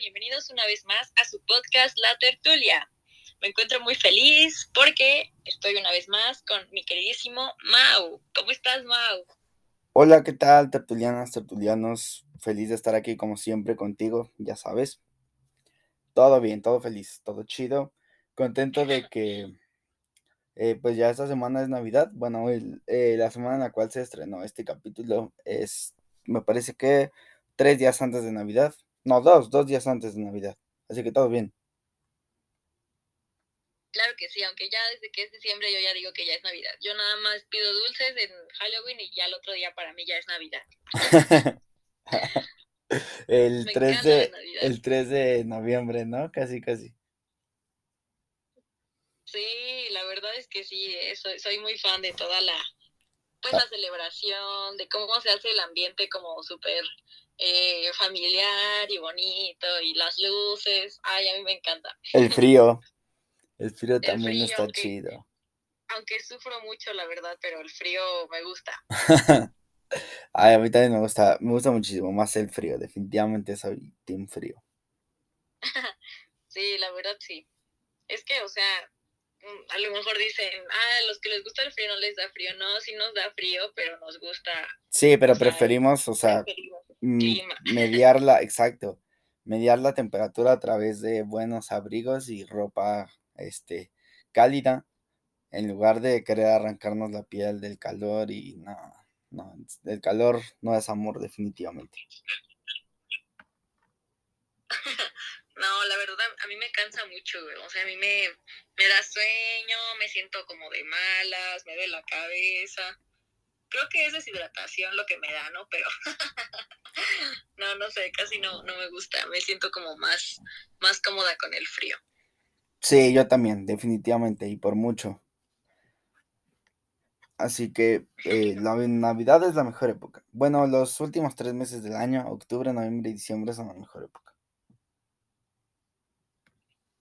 Bienvenidos una vez más a su podcast La Tertulia. Me encuentro muy feliz porque estoy una vez más con mi queridísimo Mau. ¿Cómo estás, Mau? Hola, ¿qué tal, tertulianas, tertulianos? Feliz de estar aquí como siempre contigo, ya sabes. Todo bien, todo feliz, todo chido. Contento de que, eh, pues ya esta semana es Navidad. Bueno, eh, la semana en la cual se estrenó este capítulo es, me parece que tres días antes de Navidad. No, dos, dos días antes de Navidad. Así que todo bien. Claro que sí, aunque ya desde que es diciembre yo ya digo que ya es Navidad. Yo nada más pido dulces en Halloween y ya el otro día para mí ya es Navidad. el, 3 de, el 3 de noviembre, ¿no? Casi, casi. Sí, la verdad es que sí, eh, soy, soy muy fan de toda la, pues ah. la celebración, de cómo se hace el ambiente como súper eh, familiar y bonito y las luces. Ay, a mí me encanta. El frío. El frío también está chido. Aunque sufro mucho, la verdad, pero el frío me gusta. Ay, a mí también me gusta, me gusta muchísimo más el frío. Definitivamente soy team frío. sí, la verdad sí. Es que, o sea, mm, a lo mejor dicen, ah, a los que les gusta el frío no les da frío. No, sí nos da frío, pero nos gusta. Sí, pero preferimos, o sea, mediarla, exacto, mediar la temperatura a través de buenos abrigos y ropa, este, cálida, en lugar de querer arrancarnos la piel del calor y no, no, el calor no es amor definitivamente. No, la verdad, a mí me cansa mucho, O sea, a mí me, me da sueño, me siento como de malas, me duele la cabeza creo que es deshidratación lo que me da, ¿no? Pero no, no sé, casi no, no me gusta, me siento como más, más cómoda con el frío. Sí, yo también, definitivamente, y por mucho. Así que eh, la Navidad es la mejor época. Bueno, los últimos tres meses del año, octubre, noviembre y diciembre, son la mejor época.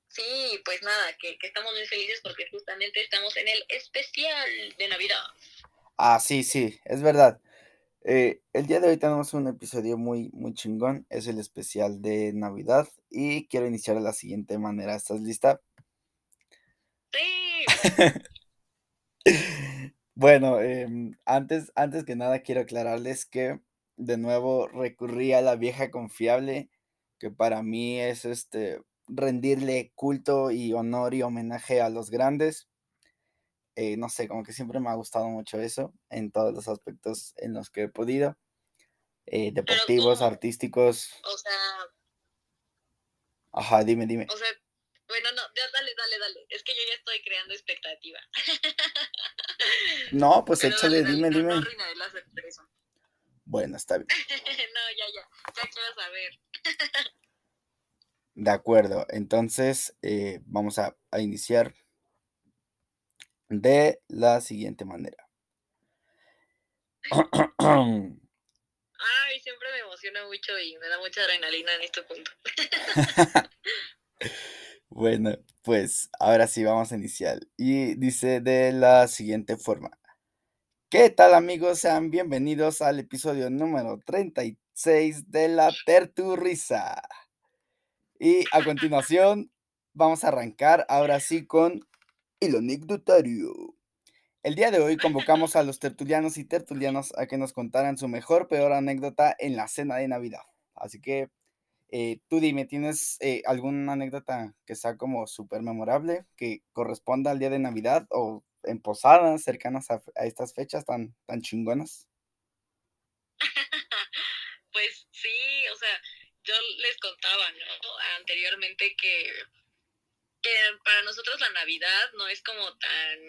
Sí, pues nada, que, que estamos muy felices porque justamente estamos en el especial de Navidad. Ah, sí, sí, es verdad. Eh, el día de hoy tenemos un episodio muy, muy chingón. Es el especial de Navidad y quiero iniciar de la siguiente manera. ¿Estás lista? Sí. bueno, em, antes, antes que nada quiero aclararles que de nuevo recurrí a la vieja confiable, que para mí es este rendirle culto y honor y homenaje a los grandes. Eh, no sé, como que siempre me ha gustado mucho eso en todos los aspectos en los que he podido. Eh, deportivos, artísticos. O sea. Ajá, dime, dime. O sea, bueno, no, dale, dale, dale. Es que yo ya estoy creando expectativa. no, pues échale, dime, dime. bueno, está bien. no, ya, ya. Ya quiero saber. De acuerdo, entonces eh, vamos a, a iniciar de la siguiente manera. Ay, siempre me emociona mucho y me da mucha adrenalina en este punto. bueno, pues ahora sí vamos a iniciar. Y dice de la siguiente forma. ¿Qué tal amigos? Sean bienvenidos al episodio número 36 de la Terturrisa. Y a continuación vamos a arrancar ahora sí con el anecdotario. El día de hoy convocamos a los tertulianos y tertulianos a que nos contaran su mejor, peor anécdota en la cena de Navidad. Así que eh, tú dime, ¿tienes eh, alguna anécdota que sea como súper memorable, que corresponda al día de Navidad o en posadas cercanas a, estas fechas tan, tan chingonas? pues sí, o sea, yo les contaba, ¿no? Anteriormente que que para nosotros la Navidad no es como tan,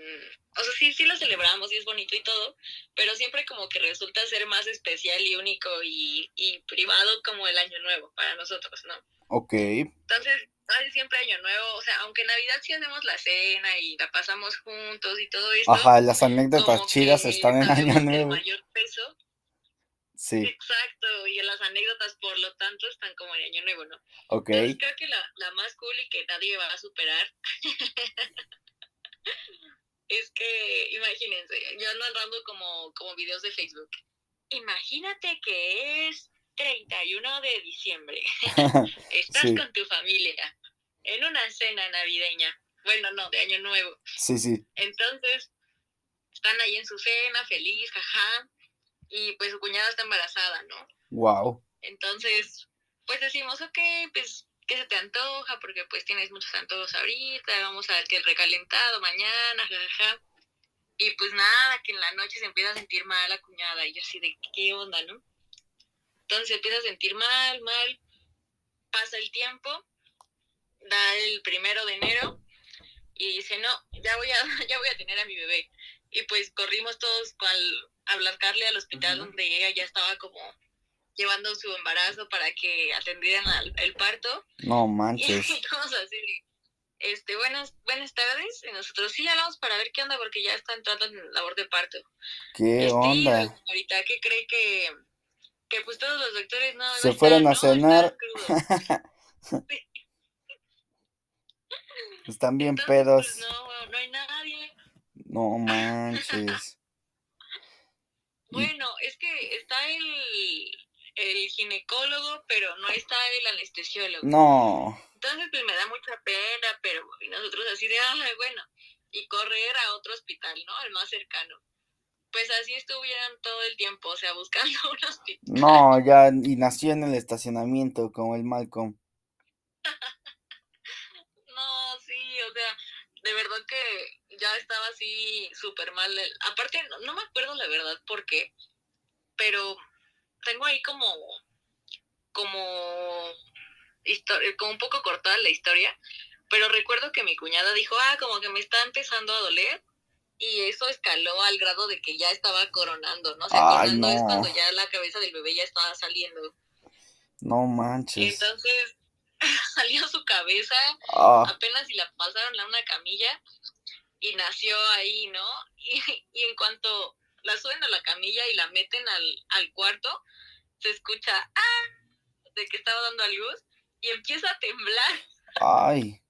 o sea, sí, sí lo celebramos y es bonito y todo, pero siempre como que resulta ser más especial y único y, y privado como el Año Nuevo para nosotros, ¿no? Ok. Entonces, casi siempre Año Nuevo, o sea, aunque Navidad sí hacemos la cena y la pasamos juntos y todo eso. Ajá, las anécdotas chidas están en Año Nuevo. El mayor peso Sí. Exacto, y en las anécdotas, por lo tanto, están como en Año Nuevo, ¿no? Ok. creo que la, la más cool y que nadie va a superar es que, imagínense, yo ando andando como, como videos de Facebook. Imagínate que es 31 de diciembre. Estás con tu familia en una cena navideña. Bueno, no, de Año Nuevo. Sí, sí. Entonces, están ahí en su cena, feliz, jaja. Y pues su cuñada está embarazada, ¿no? Wow. Entonces, pues decimos, ok, pues, ¿qué se te antoja? Porque pues tienes muchos antojos ahorita, vamos a ver que el recalentado mañana, jajaja. Y pues nada, que en la noche se empieza a sentir mal la cuñada. Y yo así de, ¿qué onda, no? Entonces se empieza a sentir mal, mal. Pasa el tiempo, da el primero de enero y dice, no, ya voy a, ya voy a tener a mi bebé. Y pues corrimos todos al, a Blascarle al hospital donde ella ya estaba como llevando su embarazo para que atendieran al, el parto. No manches. Y todos así, este, buenas, buenas tardes. Y nosotros sí hablamos para ver qué onda porque ya está entrando en labor de parto. ¿Qué Este, onda? Ahorita que cree que, que pues todos los doctores no Se no fueron están, a ¿no? cenar. Están. Están bien Entonces, pedos. pues, no, no hay nadie. No manches. Bueno, es que está el, el ginecólogo, pero no está el anestesiólogo. No. Entonces, pues me da mucha pena, pero nosotros así de, ay, bueno, y correr a otro hospital, ¿no? El más cercano. Pues así estuvieran todo el tiempo, o sea, buscando un hospital. No, ya, y nació en el estacionamiento como el Malcolm. No, sí, o sea, de verdad que ya estaba así súper mal. Aparte, no, no me acuerdo la verdad por qué, pero tengo ahí como, como, como un poco cortada la historia, pero recuerdo que mi cuñada dijo, ah, como que me está empezando a doler. Y eso escaló al grado de que ya estaba coronando, ¿no? O sea, coronando es no. cuando ya la cabeza del bebé ya estaba saliendo. No manches. Entonces salió su cabeza Ah, apenas si la pasaron a una camilla y nació ahí, ¿no? Y, y en cuanto la suben a la camilla y la meten al, al cuarto, se escucha, ¡ah! de que estaba dando a luz y empieza a temblar. ay.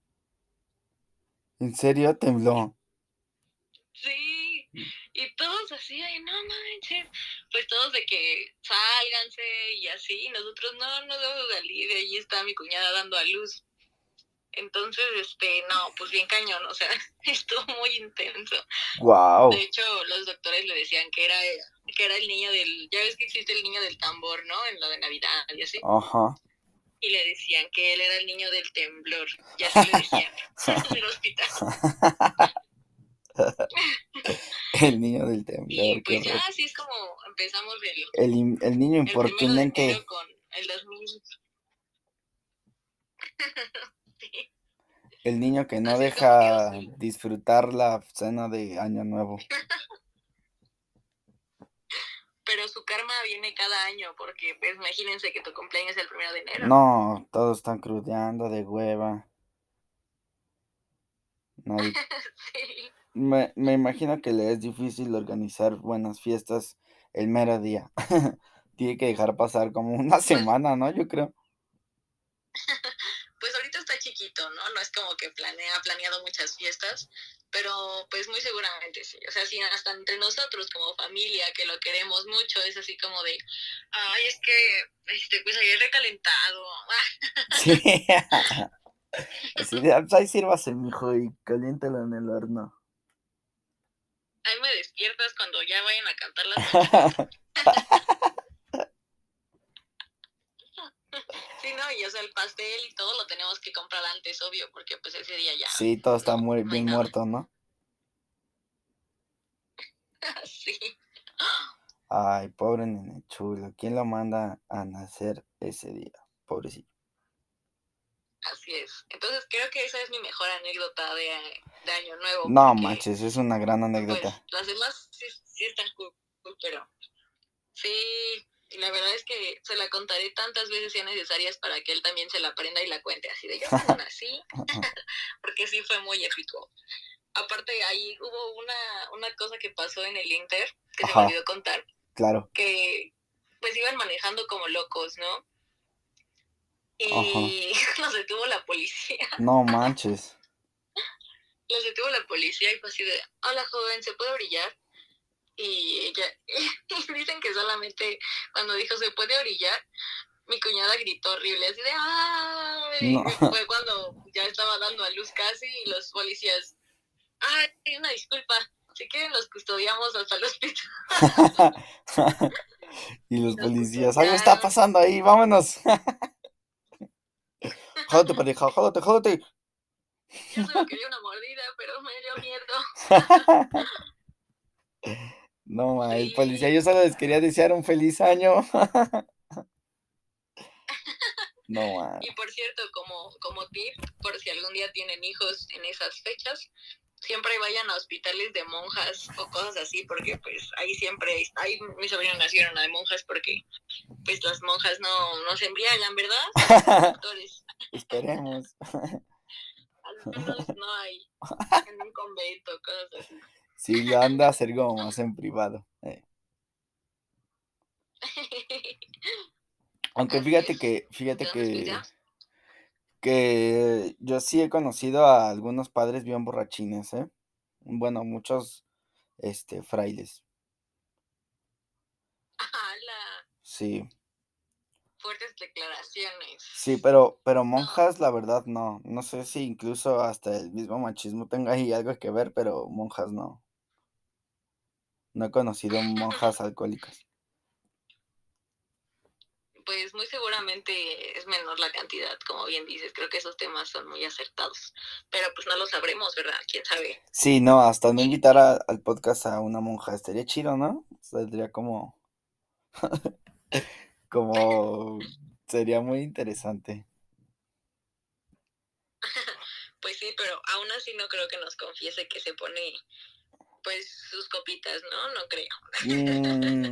¿En serio tembló? Sí, y todos así, ay, no manches, pues todos de que sálganse y así, y nosotros no, no debo salir, y ahí está mi cuñada dando a luz. Entonces, este, no, pues bien cañón, o sea, estuvo muy intenso. Wow. De hecho, los doctores le decían que era, que era el niño del, ya ves que existe el niño del tambor, ¿no? En lo de Navidad y así. Ajá. Y le decían que él era el niño del temblor, y así le decían en el hospital. El niño del Y temblor. qué pues ya así es como empezamos el, El, el niño el importunante. enero con el 2000. Sí, El niño que no Así deja disfrutar la cena de Año Nuevo. pero su karma viene cada año, porque pues imagínense que tu cumpleaños es el primero de enero. No, todos están crudeando de hueva. Sí. Me, me imagino que le es difícil organizar buenas fiestas el mero día. Tiene que dejar pasar como una semana, ¿no? Yo creo. Pues ahorita está chiquito, ¿no? No es como que planea, ha planeado muchas fiestas, pero pues muy seguramente sí. O sea, sí, hasta entre nosotros como familia, que lo queremos mucho, es así como de, ay, es que, este, pues ayer recalentado. Sí. Así de, "Ah, pues ahí sírvase, mijo, y caliéntalo en el horno. Ahí me despiertas cuando ya vayan a cantar las mañanitas. Sí, no, y o sea, el pastel y todo lo tenemos que comprar antes, obvio, porque pues ese día ya. Sí, todo está muy no bien nada. muerto, ¿no? Sí. Ay, pobre nene chulo. ¿Quién lo manda a nacer ese día? Pobrecito. Así es. Entonces creo que esa es mi mejor anécdota de, de Año Nuevo. No manches, es una gran pues, anécdota. las demás sí, sí están cool, cool, pero sí, y la verdad es que se la contaré tantas veces sean necesarias para que él también se la aprenda y la cuente así de yo nací, porque sí fue muy épico. Aparte ahí hubo una, una cosa que pasó en el Inter, que se Ajá. me olvidó contar, Claro. que pues iban manejando como locos, ¿no? Y Ajá. los detuvo la policía. No manches. Los detuvo la policía y fue así de, hola joven, ¿se puede brillar? Y ella, dicen que solamente cuando dijo se puede orillar, mi cuñada gritó horrible, así de ¡ay! Fue cuando ya estaba dando a luz casi y los policías, ¡ay, una disculpa! Si quieren los custodiamos hasta el hospital. y los policías, algo está pasando ahí, vámonos. jódate, pareja, jódate, jódate. Yo solo quería una mordida, pero me dio miedo. No, el policía, yo solo les quería desear un feliz año. no, Y por cierto, como, como tip, por si algún día tienen hijos en esas fechas, siempre vayan a hospitales de monjas o cosas así, porque pues ahí siempre, ahí mis sobrinos nacieron de monjas porque pues las monjas no, no se embriagan, ¿verdad? Esperemos. Al menos no hay en un convento, cosas así. Sí, lo anda a hacer como más en privado. Eh. Aunque fíjate que, fíjate que, que yo sí he conocido a algunos padres bien borrachines, ¿eh? Bueno, muchos, este, frailes. Sí. Fuertes declaraciones. Sí, pero, pero monjas, la verdad, no. No sé si incluso hasta el mismo machismo tenga ahí algo que ver, pero monjas no. No he conocido monjas alcohólicas. Pues muy seguramente es menor la cantidad, como bien dices. Creo que esos temas son muy acertados. Pero pues no lo sabremos, ¿verdad? ¿Quién sabe? Sí, no, hasta no invitar al podcast a una monja estaría chido, ¿no? Sería como... como... Sería muy interesante. pues sí, pero aún así no creo que nos confiese que se pone pues sus copitas, ¿no? No creo.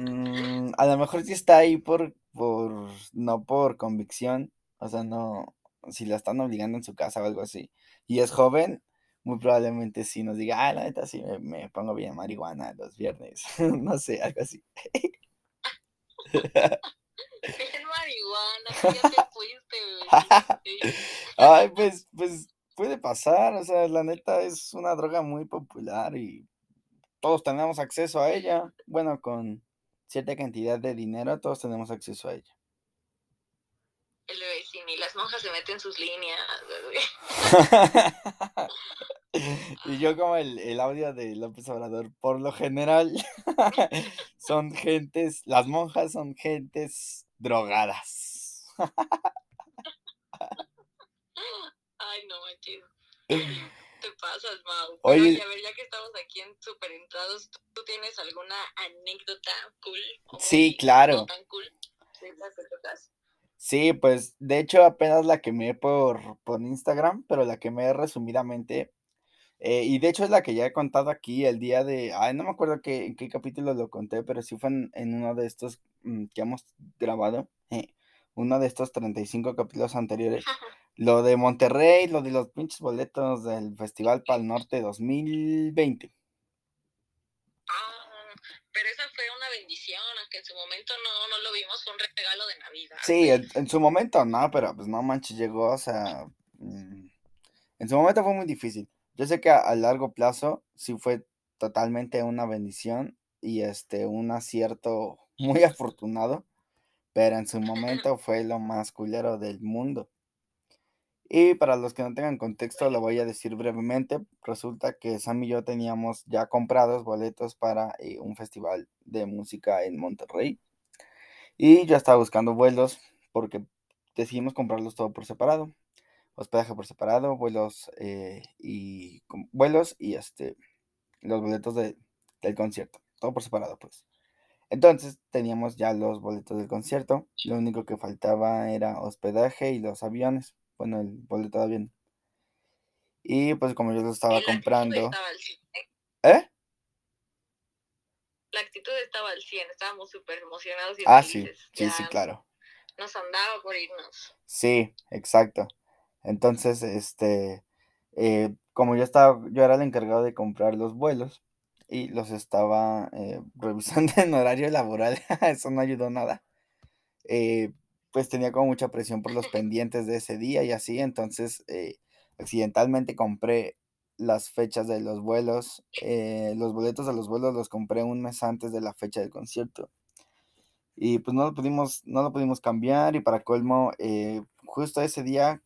Mm, a lo mejor sí está ahí por, por, no por convicción, o sea, no, si la están obligando en su casa o algo así, y es joven, muy probablemente sí nos diga, ah, la neta sí me, pongo bien marihuana los viernes, no sé, algo así. marihuana, ya te fuiste, Ay, pues, pues puede pasar, o sea, la neta es una droga muy popular y todos tenemos acceso a ella. Bueno, con cierta cantidad de dinero, todos tenemos acceso a ella. El vecino y las monjas se meten sus líneas. y yo como el, el, audio de López Obrador, por lo general, son gentes, las monjas son gentes drogadas. Ay, no manches te pasas, Mau. Oye, a ver, ya que estamos aquí en Super Entrados, ¿tú, tienes alguna anécdota cool? Sí, claro. Sí, pues de hecho apenas la quemé por, por Instagram, pero la quemé resumidamente. Eh, y de hecho es la que ya he contado aquí el día de, ay, no me acuerdo qué, en qué capítulo lo conté, pero sí fue en, uno de estos mm, que hemos grabado, eh, uno de estos 35 capítulos anteriores. Lo de Monterrey, lo de los pinches boletos del Festival Pal Norte 2020. Ah, pero esa fue una bendición, aunque en su momento no, no lo vimos, fue un regalo de Navidad. Sí, en, su momento no, pero pues no manches, llegó, o sea, mm, en su momento fue muy difícil. Yo sé que a, largo plazo sí fue totalmente una bendición y este, un acierto muy afortunado, pero en su momento fue lo más culero del mundo. Y para los que no tengan contexto, lo voy a decir brevemente. Resulta que Sam y yo teníamos ya comprados boletos para eh, un festival de música en Monterrey. Y yo estaba buscando vuelos porque decidimos comprarlos todo por separado. Hospedaje por separado, vuelos eh, y vuelos y este los boletos del concierto. Todo por separado, pues. Entonces teníamos ya los boletos del concierto. Lo único que faltaba era hospedaje y los aviones bueno, el boleto de avión. Y pues como yo lo estaba comprando. ¿Eh? La actitud estaba al 100, estábamos súper emocionados y Ah, sí, sí, sí, claro. Nos andaba por irnos. Sí, exacto. Entonces, este, eh, como yo estaba, yo era el encargado de comprar los vuelos y los estaba eh, revisando en horario laboral, eso no ayudó nada. Eh, pues tenía como mucha presión por los pendientes de ese día y así, entonces eh, accidentalmente compré las fechas de los vuelos. eh, los boletos de los vuelos los compré un mes antes de la fecha del concierto. Y pues no lo pudimos, no lo pudimos cambiar y para colmo, eh, justo ese día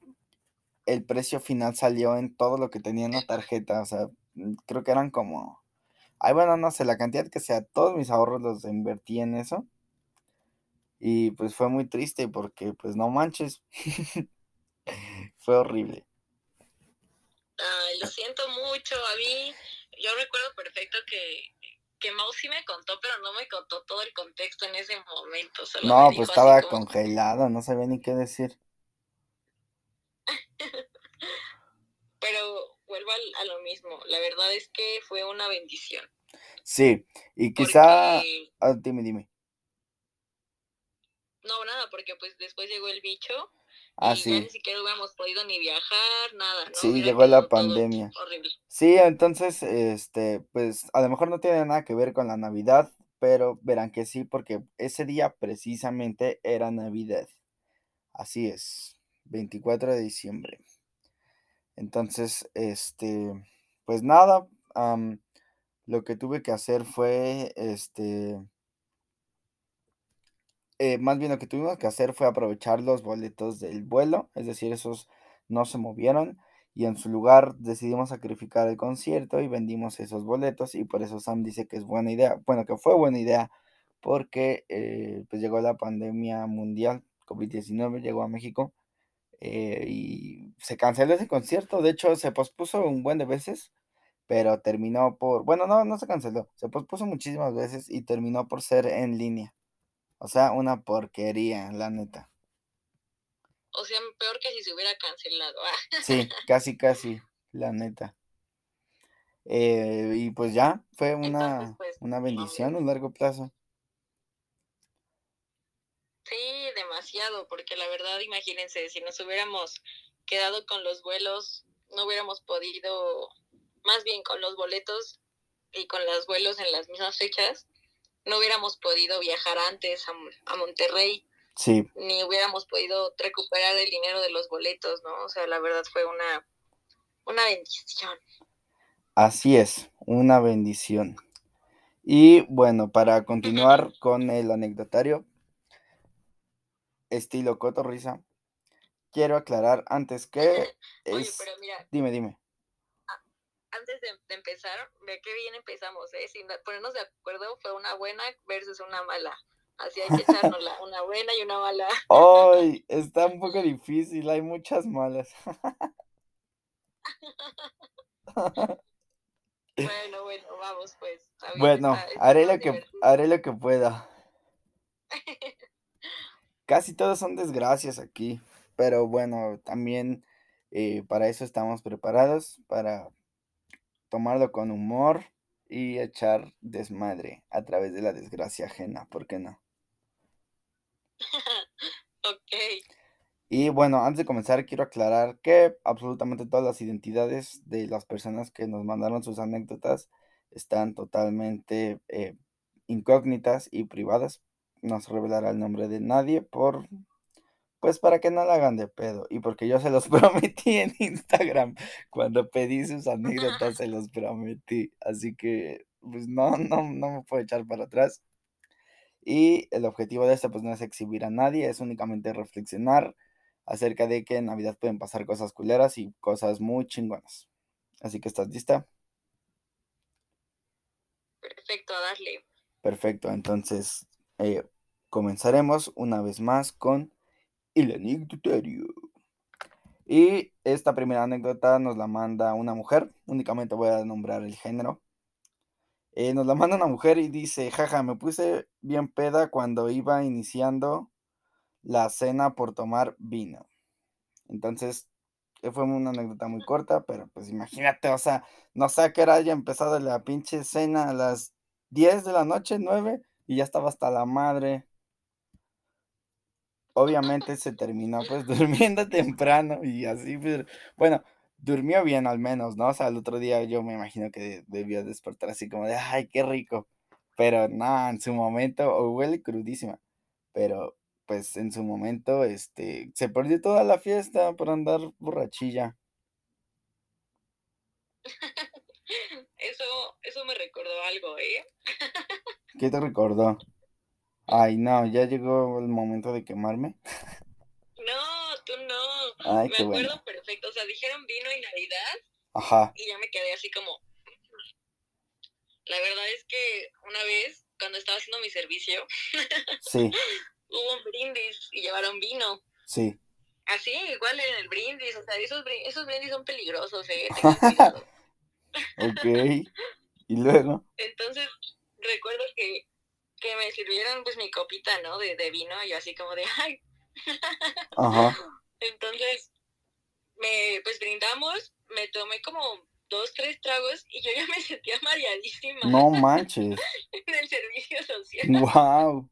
el precio final salió en todo lo que tenía en la tarjeta. O sea, mm, creo que eran como... Ay, bueno, no sé, la cantidad que sea, todos mis ahorros los invertí en eso. Y pues fue muy triste porque pues no manches. fue horrible. Ay, lo siento mucho. A mí, yo recuerdo perfecto que, que Mau sí me contó, pero no me contó todo el contexto en ese momento. Solo No, pues estaba como- congelado, no sabía ni qué decir. Pero vuelvo a lo mismo. La verdad es que fue una bendición. Sí, y quizá... Porque, ah, dime, dime. No, nada, porque pues después llegó el bicho Ah, y sí. ni siquiera hubiéramos podido ni viajar, nada, ¿no? Sí, llegó la pandemia. horrible. Sí, entonces, este, pues a lo mejor no tiene nada que ver con la Navidad, pero verán que sí, porque ese día precisamente era Navidad. Así es, 24 de diciembre. Entonces, este, pues nada, lo que tuve que hacer fue, este, eh, más bien lo que tuvimos que hacer fue aprovechar los boletos del vuelo, es decir, esos no se movieron y en su lugar decidimos sacrificar el concierto y vendimos esos boletos y por eso Sam dice que es buena idea, bueno, que fue buena idea porque eh, pues llegó la pandemia mundial, COVID-19 llegó a México eh, y se canceló ese concierto, de hecho se pospuso un buen de veces, pero terminó por, bueno, no, no se canceló, se pospuso muchísimas veces y terminó por ser en línea. O sea, una porquería, la neta. O sea, peor que si se hubiera cancelado. Ah, Sí, casi, casi, la neta. Eh, y pues ya, fue Entonces, una, pues, una bendición a largo plazo. Sí, demasiado, porque la verdad, imagínense, si nos hubiéramos quedado con los vuelos, no hubiéramos podido, más bien con los boletos y con los vuelos en las mismas fechas, no hubiéramos podido viajar antes a, a Monterrey, Sí, ni hubiéramos podido recuperar el dinero de los boletos, ¿no? O sea, la verdad fue una, una bendición. así es, una bendición. Y bueno, para continuar con el anecdotario, estilo cotorrisa, quiero aclarar antes que Oye, es... pero mira, Dime, dime. Antes de, de empezar, ve qué bien empezamos, ¿eh? Sin ponernos de acuerdo, fue una buena versus una mala. Así hay que echarnos la- una buena y una mala. Ay, está un poco difícil, hay muchas malas. Bueno, bueno, vamos pues. Bueno, está- está haré lo que haré lo que pueda. Casi todos son desgracias aquí, pero bueno, también eh, para eso estamos preparados, para tomarlo con humor y echar desmadre a través de la desgracia ajena, ¿por qué no? ok, Y bueno, antes de comenzar, quiero aclarar que absolutamente todas las identidades de las personas que nos mandaron sus anécdotas están totalmente eh, incógnitas y privadas. No se revelará el nombre de nadie por, pues para que no la hagan de pedo. Y porque yo se los prometí en Instagram. Cuando pedí sus anécdotas, se los prometí. Así que, pues no, no, no me puedo echar para atrás. Y el objetivo de esto, pues no es exhibir a nadie, es únicamente reflexionar acerca de que en Navidad pueden pasar cosas culeras y cosas muy chingonas. Así que, ¿estás lista? perfecto, a darle. Perfecto, entonces eh, comenzaremos una vez más con el anecdotario. Y esta primera anécdota nos la manda una mujer, únicamente voy a nombrar el género. Eh, nos la manda una mujer y dice, jaja, me puse bien peda cuando iba iniciando la cena por tomar vino. Entonces, eh, fue una anécdota muy corta, pero pues imagínate, o sea, no sé a qué hora haya empezado la pinche cena a las 10 de la noche, 9, y ya estaba hasta la madre. Obviamente se terminó pues durmiendo temprano y así, pero bueno, durmió bien al menos, ¿no? O sea, el otro día yo me imagino que debió despertar así como de, ay, qué rico. Pero nada, en su momento, o huele crudísima, pero pues en su momento, este, se perdió toda la fiesta por andar borrachilla. eso, eso me recordó algo, ¿eh? ¿Qué te recordó? Ay, no, ya llegó el momento de quemarme. No, tú no. Ay, me qué acuerdo bueno. perfecto. O sea, dijeron vino y Navidad Ajá, y ya me quedé así como. La verdad es que una vez, cuando estaba haciendo mi servicio, sí, hubo un brindis y llevaron vino. sí. Así, igual en el brindis. O sea, esos, brin- esos brindis son peligrosos, ¿eh? Ok. Y luego, Entonces, recuerdo que, que me sirvieron pues mi copita, ¿no? De, de vino y yo así como de, ay. ajá. Entonces, me, pues brindamos, me tomé como dos, tres tragos y yo ya me sentía mareadísima No manches. en el servicio social. Wow.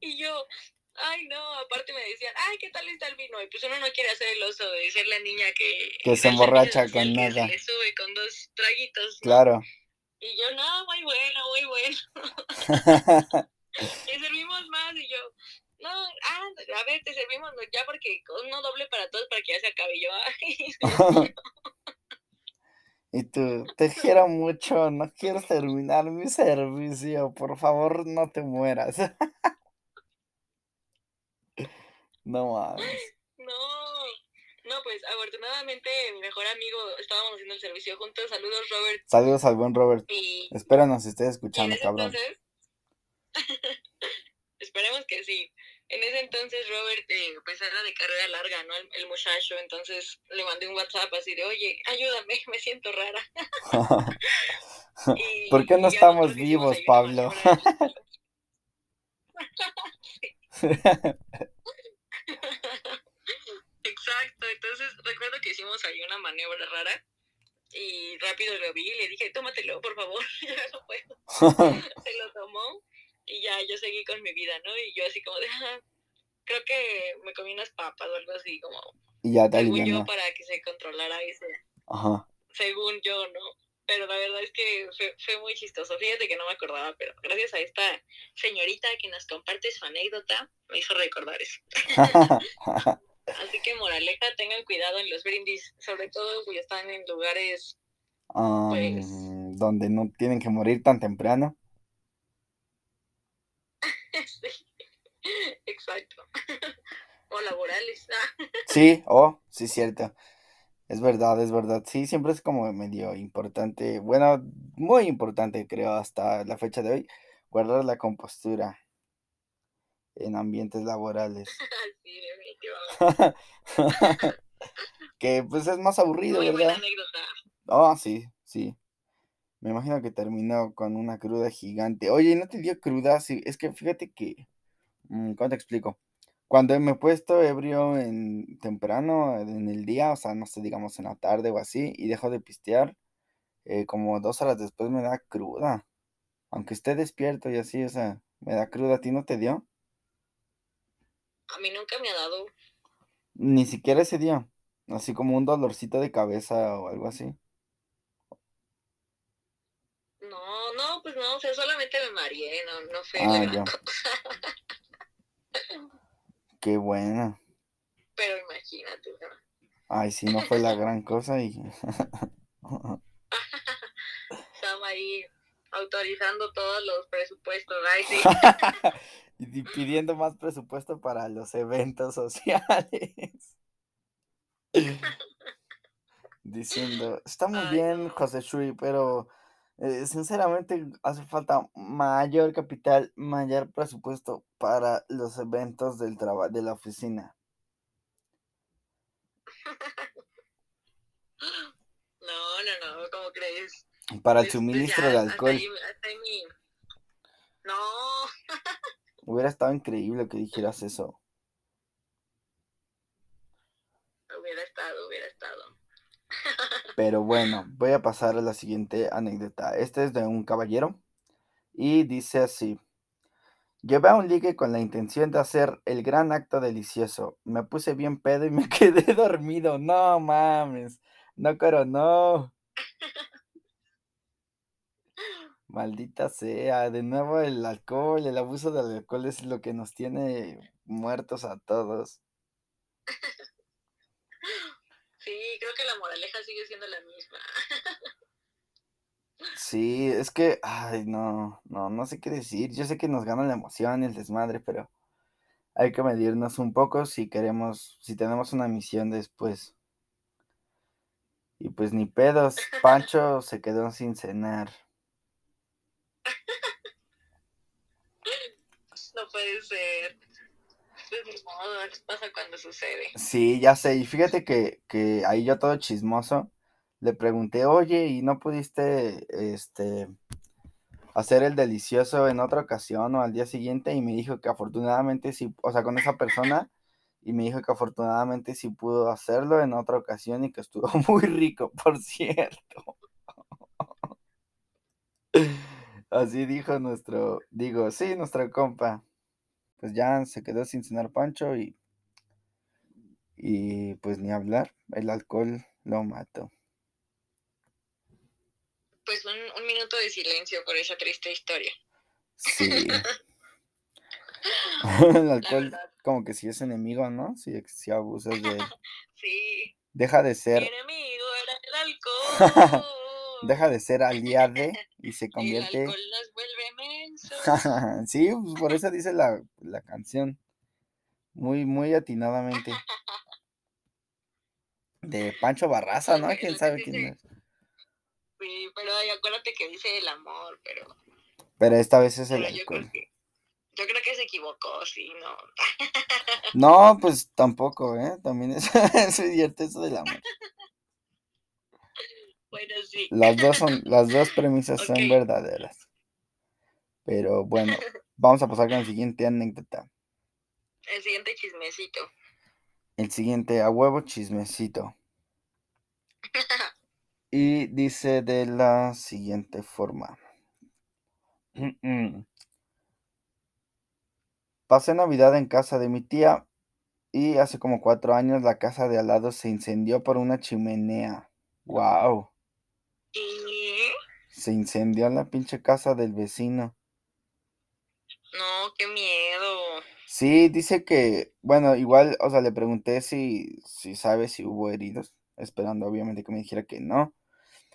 Y yo, ay no, aparte me decían, ay, ¿qué tal está el vino? Y pues uno no quiere hacer el oso de ser la niña que... Que se emborracha con que nada. Se le sube con dos traguitos. ¿no? Claro. Y yo, no, muy bueno, muy bueno. Y servimos más y yo, no, ah, a ver, te servimos ya porque uno doble para todos para que ya se acabe Y yo. Ay, Y tú, te quiero mucho, no quiero terminar mi servicio, por favor no te mueras. No mames. no, no, pues afortunadamente mi mejor amigo estábamos haciendo el servicio juntos. Saludos, Robert. Saludos al buen Robert. Y, Espero nos estés escuchando, cabrón. entonces, esperemos que sí. En ese entonces Robert, eh, pues era de carrera larga, ¿no? El, el muchacho, entonces le mandé un WhatsApp así de, oye, ayúdame, me siento rara. Y- ¿Por qué no estamos vivos, Pablo? Exacto, entonces recuerdo que hicimos ahí una maniobra rara y rápido lo vi y le dije, tómatelo, por favor, ya no puedo. Se lo tomó y ya yo seguí con mi vida, ¿no? Y yo así como de, "Ah, creo que me comí unas papas o algo así, como, Y ya te según yo, para que se controlara ese, Ajá. según yo, ¿no? Pero la verdad es que fue, fue muy chistoso. Fíjate que no me acordaba, pero gracias a esta señorita que nos comparte su anécdota, me hizo recordar eso. Así que moraleja, tengan cuidado en los brindis, sobre todo si están en lugares, Pues- Am, donde no tienen que morir tan temprano. sí, exacto, o laborales. Sí, oh, sí, cierto. Es verdad, es verdad. Sí, siempre es como medio importante, bueno, muy importante, creo, hasta la fecha de hoy, guardar la compostura en ambientes laborales. sí, Que pues es más aburrido, Muy buena ¿verdad? Oh, sí, sí. Me imagino que terminó con una cruda gigante. Oye, ¿no te dio cruda? Sí, es que fíjate que, mm, ¿cómo te explico? Cuando me he puesto ebrio en temprano, en el día, o sea, no sé, digamos en la tarde o así, y dejo de pistear, eh, como dos horas después me da cruda. Aunque esté despierto y así, o sea, me da cruda. ¿A ti no te dio? A mí nunca me ha dado. Ni siquiera ese día. Así como un dolorcito de cabeza o algo así. No, no, pues no, o sea, solamente me mareé, no, no fue la Ah, gran cosa. Qué bueno. Pero imagínate, ¿no? Ay, sí, no fue la gran cosa y... Estaba ahí autorizando todos los presupuestos. Ay, sí. y pidiendo más presupuesto para los eventos sociales. Diciendo, está muy bien. José Shui, pero eh, sinceramente hace falta mayor capital, mayor presupuesto para los eventos del trabajo de la oficina. No, no, no, ¿cómo crees? Para el pues suministro ya, de hasta alcohol. ahí- hasta ahí mi- No, Hubiera estado increíble que dijeras eso. hubiera estado, hubiera estado. Pero bueno, voy a pasar a la siguiente anécdota. Este es de un caballero y dice así. Llevé a un ligue con la intención de hacer el gran acto delicioso. Me puse bien pedo y me quedé dormido. No mames. No, caro, no. Maldita sea. De nuevo el alcohol, el abuso del alcohol es lo que nos tiene muertos a todos. Sí, creo que la moraleja sigue siendo la misma. Sí, es que, ay, no, no, no sé qué decir. Yo sé que nos gana la emoción y el desmadre, pero hay que medirnos un poco si queremos, si tenemos una misión después. Y pues ni pedos, Pancho se quedó sin cenar. No puede ser. Pues modo, ¿qué pasa cuando sucede? Sí, ya sé, y fíjate que, que ahí yo todo chismoso le pregunté, oye, ¿y no pudiste, este, hacer el delicioso en otra ocasión o al día siguiente? Y me dijo que afortunadamente sí, o sea, con esa persona, y me dijo que afortunadamente sí pudo hacerlo en otra ocasión y que estuvo muy rico, por cierto. Así dijo nuestro, digo, sí, nuestra compa. Pues ya se quedó sin cenar Pancho y, y pues ni hablar, el alcohol lo mató. Pues un, un minuto de silencio por esa triste historia. Sí. el alcohol como que sí es enemigo, ¿no? Si, si abusas de. Sí. Deja de Mi ser, enemigo era el alcohol. Deja de ser aliade y se El convierte... alcohol nos vuelve mensos. sí, pues por eso dice la, la canción. Muy, muy atinadamente. De Pancho Barraza, ¿no? ¿Quién sabe quién es? Sí, pero ay, acuérdate que dice el amor, pero, Pero esta vez es el yo creo alcohol. que yo creo que se equivocó, sí, no. No, pues tampoco, ¿eh? También es, es cierto eso del amor. Bueno, sí. Las dos son, las dos premisas son verdaderas. Pero bueno, vamos a pasar con la siguiente anécdota. El siguiente chismecito. El siguiente, a huevo chismecito. Y dice de la siguiente forma. Pasé Navidad en casa de mi tía y hace como cuatro años la casa de al lado se incendió por una chimenea. ¡Wow! Se incendió la pinche casa del vecino. No, qué miedo. Sí, dice que, bueno, igual, o sea, le pregunté si, si sabe si hubo heridos, esperando obviamente que me dijera que no.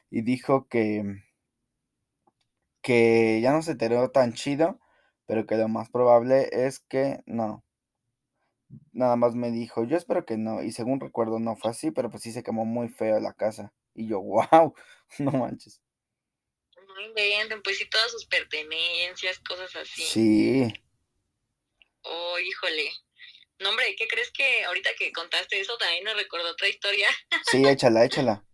Y dijo que, que ya no se enteró tan chido, pero que lo más probable es que no. Nada más me dijo, yo espero que no. Y según recuerdo no fue así, pero pues sí se quemó muy feo la casa. Y yo, wow, no manches. No inventen, pues sí, todas sus pertenencias, cosas así. Sí, Oh, híjole. No, hombre, ¿qué crees que ahorita que contaste eso también me recordó otra historia? sí, échala, échala.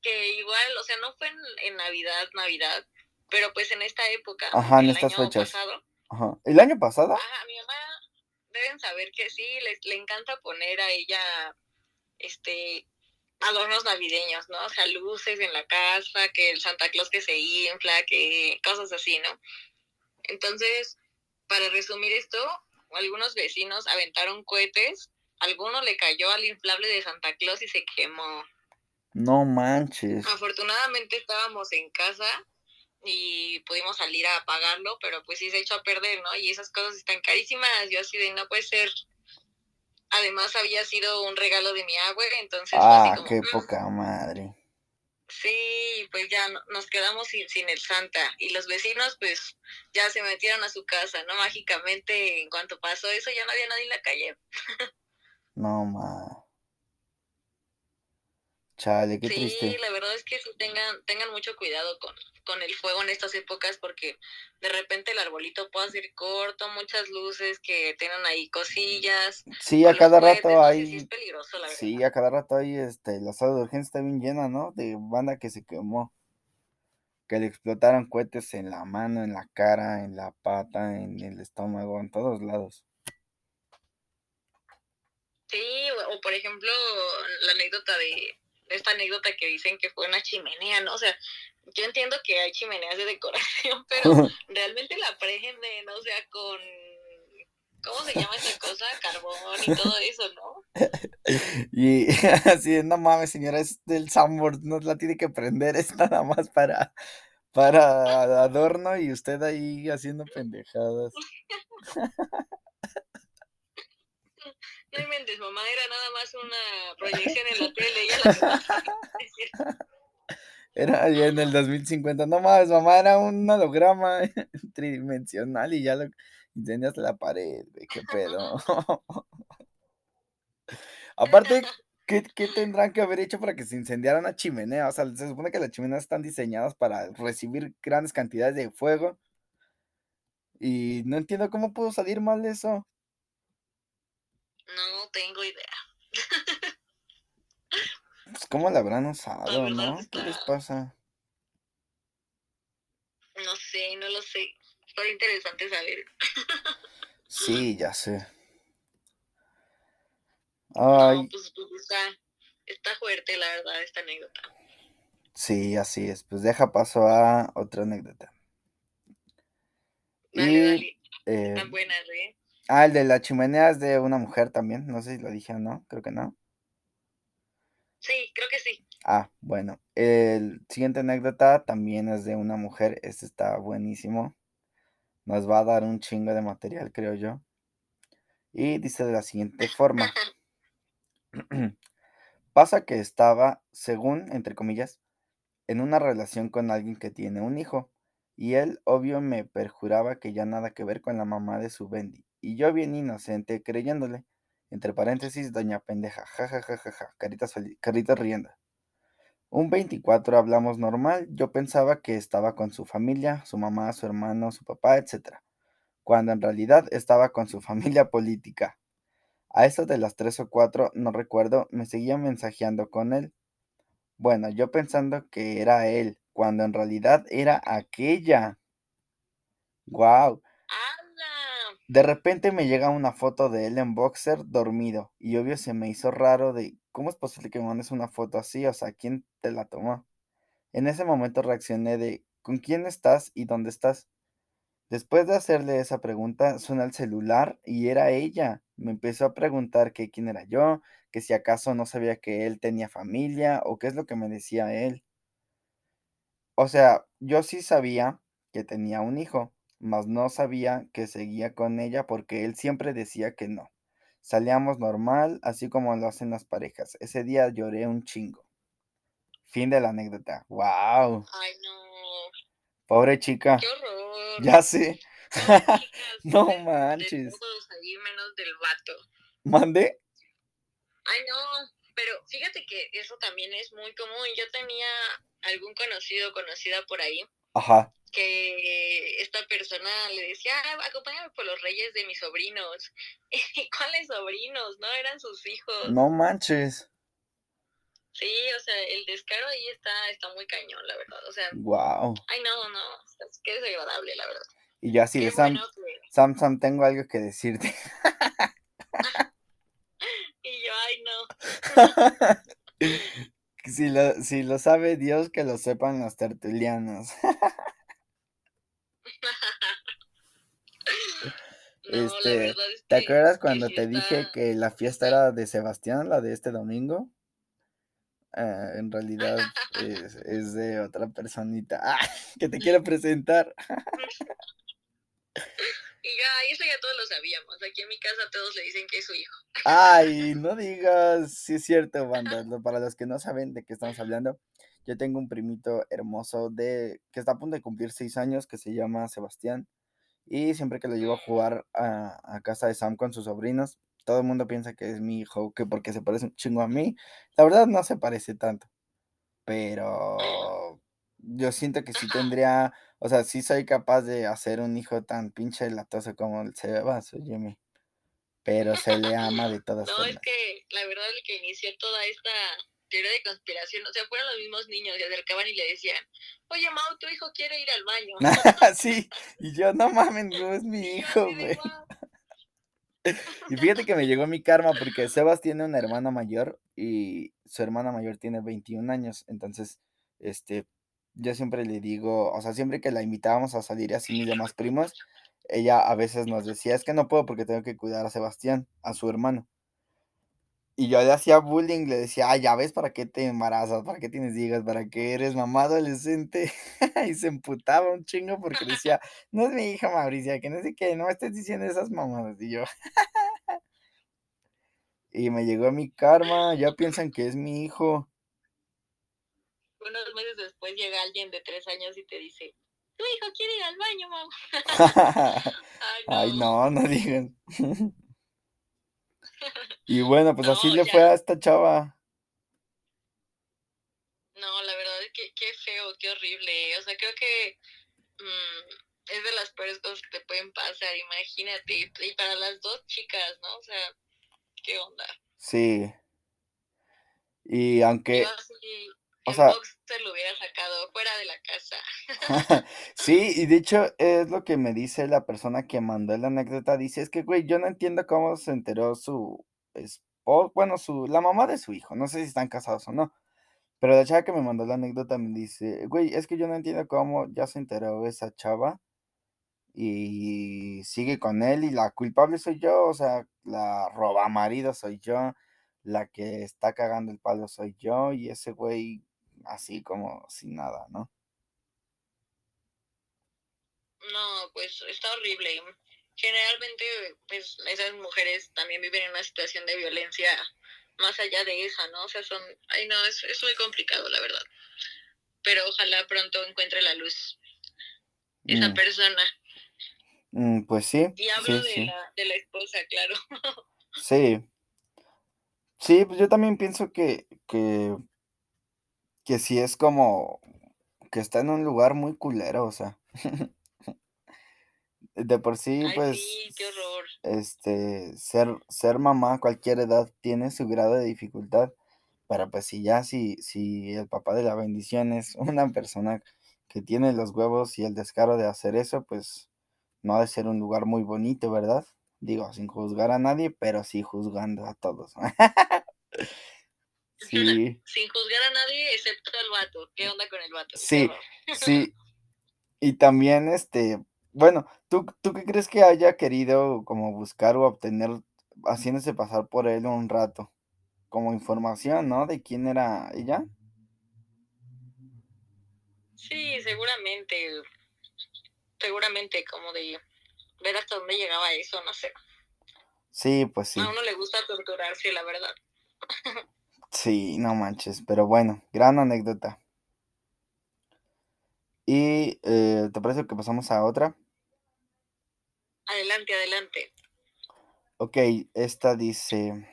Que igual, o sea, no fue en, en Navidad, Navidad, pero pues en esta época. Ajá, en el estas año fechas. pasado. Ajá. ¿El año pasado? Ajá, mi mamá deben saber que sí, le, le encanta poner a ella, este, adornos navideños, ¿no? O sea, luces en la casa, que el Santa Claus que se infla, que cosas así, ¿no? Entonces, para resumir esto, algunos vecinos aventaron cohetes, alguno le cayó al inflable de Santa Claus y se quemó. No manches. Afortunadamente estábamos en casa y pudimos salir a apagarlo, pero pues sí se echó a perder, ¿no? Y esas cosas están carísimas, yo así de no puede ser. Además había sido un regalo de mi abue, entonces Ah, como, qué "Mm". poca madre. Sí, pues ya no- nos quedamos sin, sin el Santa y los vecinos pues ya se metieron a su casa, ¿no? Mágicamente en cuanto pasó eso ya no había nadie en la calle. No ma. Chale, qué sí, triste. la verdad es que sí tengan, tengan mucho cuidado con, con el fuego en estas épocas porque de repente el arbolito puede ser corto, muchas luces que tienen ahí cosillas. Sí, a cada rato no sé, sí es hay. peligroso, la verdad. Sí, a cada rato hay este. La sala de urgencia está bien llena, ¿no? De banda que se quemó. Que le explotaron cohetes en la mano, en la cara, en la pata, en el estómago, en todos lados. Sí, o, por ejemplo, la anécdota de esta anécdota que dicen que fue una chimenea, ¿no? O sea, yo entiendo que hay chimeneas de decoración, pero realmente la prenden, o sea, con, ¿cómo se llama esa cosa? Carbón y todo eso, ¿no? Y así, de, no mames, señora, es del Sanborn, no la tiene que prender, es nada más para, para adorno y usted ahí haciendo pendejadas. No inventes, mamá, era nada más una proyección en la tele. Ya la... Era ya en el 2050. No mames, mamá, era un holograma tridimensional y ya lo incendiaste la pared. Qué pedo. Aparte, ¿qué, ¿qué, tendrán que haber hecho para que se incendiara una chimenea? O sea, se supone que las chimeneas están diseñadas para recibir grandes cantidades de fuego. Y no entiendo cómo pudo salir mal eso. No tengo idea. Pues, ¿cómo la habrán usado, no? ¿Qué les pasa? No sé, no lo sé. Fue interesante saber. sí, ya sé. Ay. No, pues, pues está, está fuerte, la verdad, esta anécdota. Sí, así es. Pues deja paso a otra anécdota. Dale, y, dale. Eh, Tan buenas, ¿eh? Ah, el de la chimenea es de una mujer también. No sé si lo dije o no. Creo que no. Sí, creo que sí. Ah, bueno. El siguiente anécdota también es de una mujer. Este está buenísimo. Nos va a dar un chingo de material, creo yo. Y dice de la siguiente forma. Pasa que estaba, según, entre comillas, en una relación con alguien que tiene un hijo. Y él, obvio, me perjuraba que ya nada que ver con la mamá de su Bendy. Y yo bien inocente, creyéndole. Entre paréntesis, doña pendeja, jajajaja, caritas, caritas riendo. Un 24 hablamos normal, yo pensaba que estaba con su familia, su mamá, su hermano, su papá, etc. Cuando en realidad estaba con su familia política. A eso de las 3 o 4, no recuerdo, me seguía mensajeando con él. Bueno, yo pensando que era él, cuando en realidad era aquella. ¡Guau! De repente me llega una foto de él en boxer dormido y obvio se me hizo raro de cómo es posible que me mandes una foto así, o sea, ¿quién te la tomó? En ese momento reaccioné de ¿con quién estás y dónde estás? Después de hacerle esa pregunta, suena el celular y era ella. Me empezó a preguntar que quién era yo, que si acaso no sabía que él tenía familia o qué es lo que me decía él. O sea, yo sí sabía que tenía un hijo, mas no sabía que seguía con ella porque él siempre decía que no. Salíamos normal, así como lo hacen las parejas. Ese día lloré un chingo. Fin de la anécdota. ¡Wow! Ay, no. Pobre chica. ¡Qué horror! Ya sé. no manches. De menos del vato. ¿Mande? Ay, no. Pero fíjate que eso también es muy común. Yo tenía algún conocido, conocida por ahí. Ajá que esta persona le decía, ah, acompáñame por los reyes de mis sobrinos. ¿Y cuáles sobrinos? No, eran sus hijos. No manches. Sí, o sea, el descaro ahí está, está muy cañón, la verdad. O sea, wow. Ay, no, no, es que desagradable, la verdad. Y yo así de Sam, Sam, Sam, tengo algo que decirte. y yo, ay, no. si, lo, si lo sabe Dios, que lo sepan los tertulianos. este, ¿te acuerdas cuando te dije que la fiesta era de Sebastián, la de este domingo? Ah, en realidad es, de otra personita ah, que te quiero presentar. Ya, eso ya todos lo sabíamos. Aquí en mi casa todos le dicen que es su hijo. Ay, no digas, sí es cierto, banda. Para los que no saben de qué estamos hablando, yo tengo un primito hermoso de que está a punto de cumplir seis años que se llama Sebastián. Y siempre que lo llevo a jugar a, casa de Sam con sus sobrinos, todo el mundo piensa que es mi hijo, que porque se parece un chingo a mí. La verdad no se parece tanto. Pero yo siento que sí tendría, o sea, sí soy capaz de hacer un hijo tan pinche latoso como el Sebas, Jimmy. Pero se le ama de todas formas. No, es que la verdad el que inició toda esta teoría de conspiración, o sea, fueron los mismos niños, se acercaban y le decían, oye, Mau, tu hijo quiere ir al baño. sí, y yo, no mames, no es mi hijo, güey. y fíjate que me llegó mi karma porque Sebas tiene una hermana mayor y su hermana mayor tiene 21 años, entonces, este, yo siempre le digo, o sea, siempre que la invitábamos a salir así mis demás primos, ella a veces nos decía, es que no puedo porque tengo que cuidar a Sebastián, a su hermano. Y yo le hacía bullying, le decía, ah, ya ves para qué te embarazas, para qué tienes hijas, para qué eres mamá adolescente. y se emputaba un chingo porque decía, no es mi hija Mauricia, que no sé qué, no me estés diciendo esas mamadas. Y yo, y me llegó mi karma, ya piensan que es mi hijo. Unos meses después llega alguien de tres años y te dice, tu hijo quiere ir al baño, mamá. Ay, no, no, digan. y bueno, pues así le fue a esta chava. No, la verdad es que qué feo, qué horrible. O sea, creo que mm, es de las peores cosas que te pueden pasar, imagínate. Y para las dos chicas, ¿no? O sea, ¿qué onda? Sí. Y aunque... o sea, se lo hubiera sacado fuera de la casa. sí, y de hecho es lo que me dice la persona que mandó la anécdota. Dice, es que, güey, yo no entiendo cómo se enteró su esposo, bueno, su, la mamá de su hijo. No sé si están casados o no. Pero la chava que me mandó la anécdota me dice, güey, es que yo no entiendo cómo ya se enteró esa chava y sigue con él y la culpable soy yo, o sea, la roba marido soy yo, la que está cagando el palo soy yo y ese güey así como sin nada, ¿no? No, pues está horrible. Generalmente, pues esas mujeres también viven en una situación de violencia más allá de esa, ¿no? O sea, son, ay no, es, es muy complicado, la verdad. Pero ojalá pronto encuentre la luz esa mm. persona. Mm, pues sí. Y hablo de, La, de la esposa, claro. sí. Sí, pues yo también pienso que, que, que sí es como que está en un lugar muy culero, o sea. de por sí, pues, qué horror. este, ser, ser mamá a cualquier edad tiene su grado de dificultad, pero pues si ya, si, si el papá de la bendición es una persona que tiene los huevos y el descaro de hacer eso, pues no ha de ser un lugar muy bonito, ¿verdad? Digo, sin juzgar a nadie, pero sí juzgando a todos. sí. Sin juzgar a nadie excepto al vato. ¿Qué onda con el vato? Sí, sí. Y también, este, bueno, ¿tú, ¿tú qué crees que haya querido como buscar o obtener haciéndose pasar por él un rato? Como información, ¿no? De quién era ella. Sí, seguramente seguramente como de ver hasta dónde llegaba eso, no sé. Sí, pues sí. A uno le gusta torturarse, la verdad. sí, no manches, pero bueno, gran anécdota. Y eh, ¿te parece que pasamos a otra? Adelante, adelante. Ok, esta dice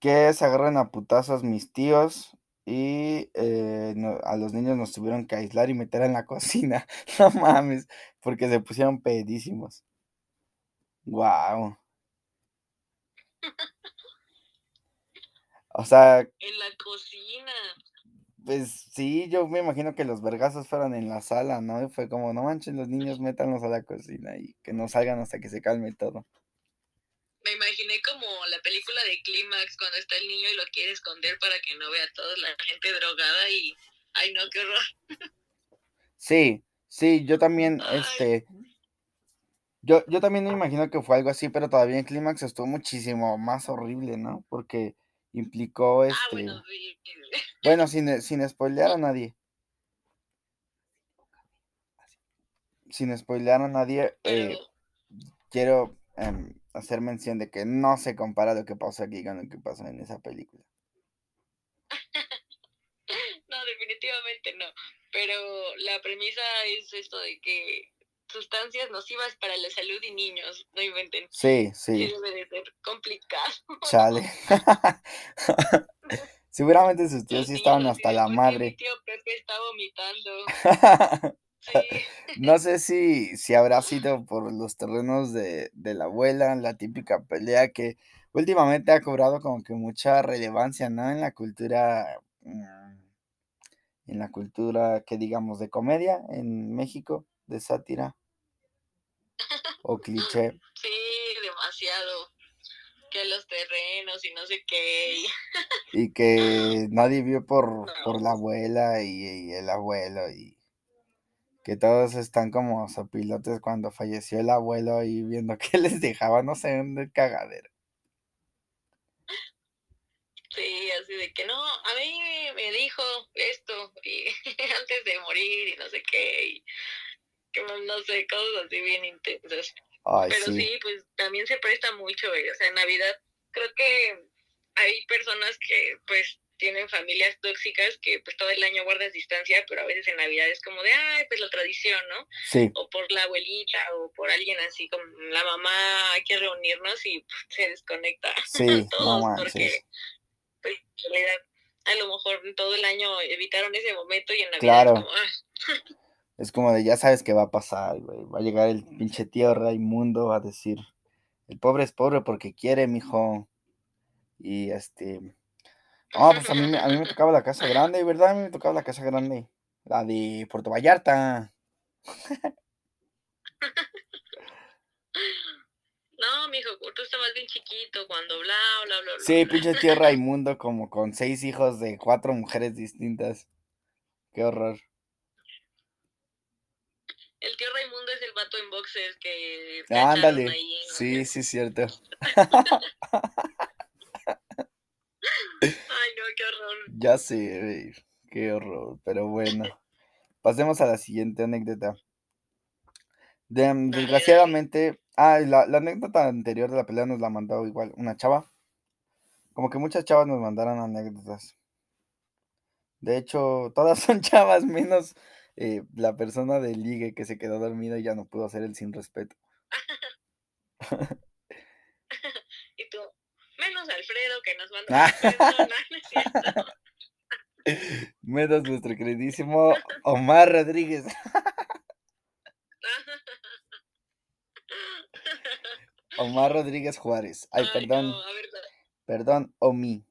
que se agarran a putazos mis tíos y eh, a los niños nos tuvieron que aislar y meter en la cocina. No mames, porque se pusieron pedísimos. Wow. O sea. En la cocina. Pues sí, yo me imagino que los vergazos fueron en la sala, ¿no? Y fue como, no manchen, los niños métanlos a la cocina y que no salgan hasta que se calme todo me imaginé como la película de Clímax cuando está el niño y lo quiere esconder para que no vea a toda la gente drogada y ay no, qué horror. Sí, sí, yo también, este, yo, yo también me imagino que fue algo así, pero todavía en Clímax estuvo muchísimo más horrible, ¿no? Porque implicó este. Ah, bueno, bueno, sin, sin spoilear a nadie. Sin spoilear a nadie, eh, quiero em, hacer mención de que no se compara lo que pasó aquí con lo que pasó en esa película. no, definitivamente no. Pero la premisa es esto de que sustancias nocivas para la salud y niños, no inventen. Sí, sí. debe de ser complicado. Chale. Seguramente sus tíos sí estaban hasta la madre. Mi tío Pepe está vomitando. No sé si, si habrá sido por los terrenos de, la abuela, la típica pelea que últimamente ha cobrado como que mucha relevancia, ¿no? En la cultura, mm, en la cultura que digamos de comedia en México, de sátira o cliché. Sí, demasiado. Que los terrenos y no sé qué. Y que nadie vio por, por la abuela y el abuelo y que todos están como sopilotes cuando falleció el abuelo y viendo que les dejaba, no sé, un cagadero. Sí, así de que no, a mí me dijo esto y antes de morir y no sé qué, y no sé, cosas así bien intensas. Pero sí. pues también se presta mucho, o sea, en Navidad creo que hay personas que pues tienen familias tóxicas que pues todo el año guardas distancia, pero a veces en Navidad es como de, ay, pues la tradición, ¿no? Sí. O por la abuelita o por alguien así como la mamá, hay que reunirnos y pues, se desconecta Sí, todos no porque pues en realidad a lo mejor todo el año evitaron ese momento y en Navidad Claro. es como, ah, Es como de, ya sabes qué va a pasar, güey. Va a llegar el pinche tío Raimundo a decir, el pobre es pobre porque quiere, mijo. Y este... No, pues a mí, me- a mí me tocaba la casa grande, ¿verdad? A mí me tocaba la casa grande. La de Puerto Vallarta. no, mijo, tú estabas bien chiquito cuando bla, bla, bla, bla. Sí, bla". pinche tío Raimundo como con seis hijos de cuatro mujeres distintas. Qué horror. El tío Raimundo es el vato en boxes que cacharon Ándale. ahí, ¿no? Sí, sí, cierto. Ay, no, qué horror. Ya sé, qué horror, pero bueno. Pasemos a la siguiente anécdota. De- desgraciadamente, ah, la, la anécdota anterior de la pelea nos la mandó igual una chava. Como que muchas chavas nos mandaron anécdotas. De hecho, todas son chavas, menos eh, la persona del ligue que se quedó dormida y ya no pudo hacer el sin respeto. Y tú, menos Alfredo que nos mandó Ah. ¿no cierto? Menos nuestro queridísimo Omar Rodríguez. Omar Rodríguez Juárez. Ay, perdón. No, a ver, no. Perdón, Omi.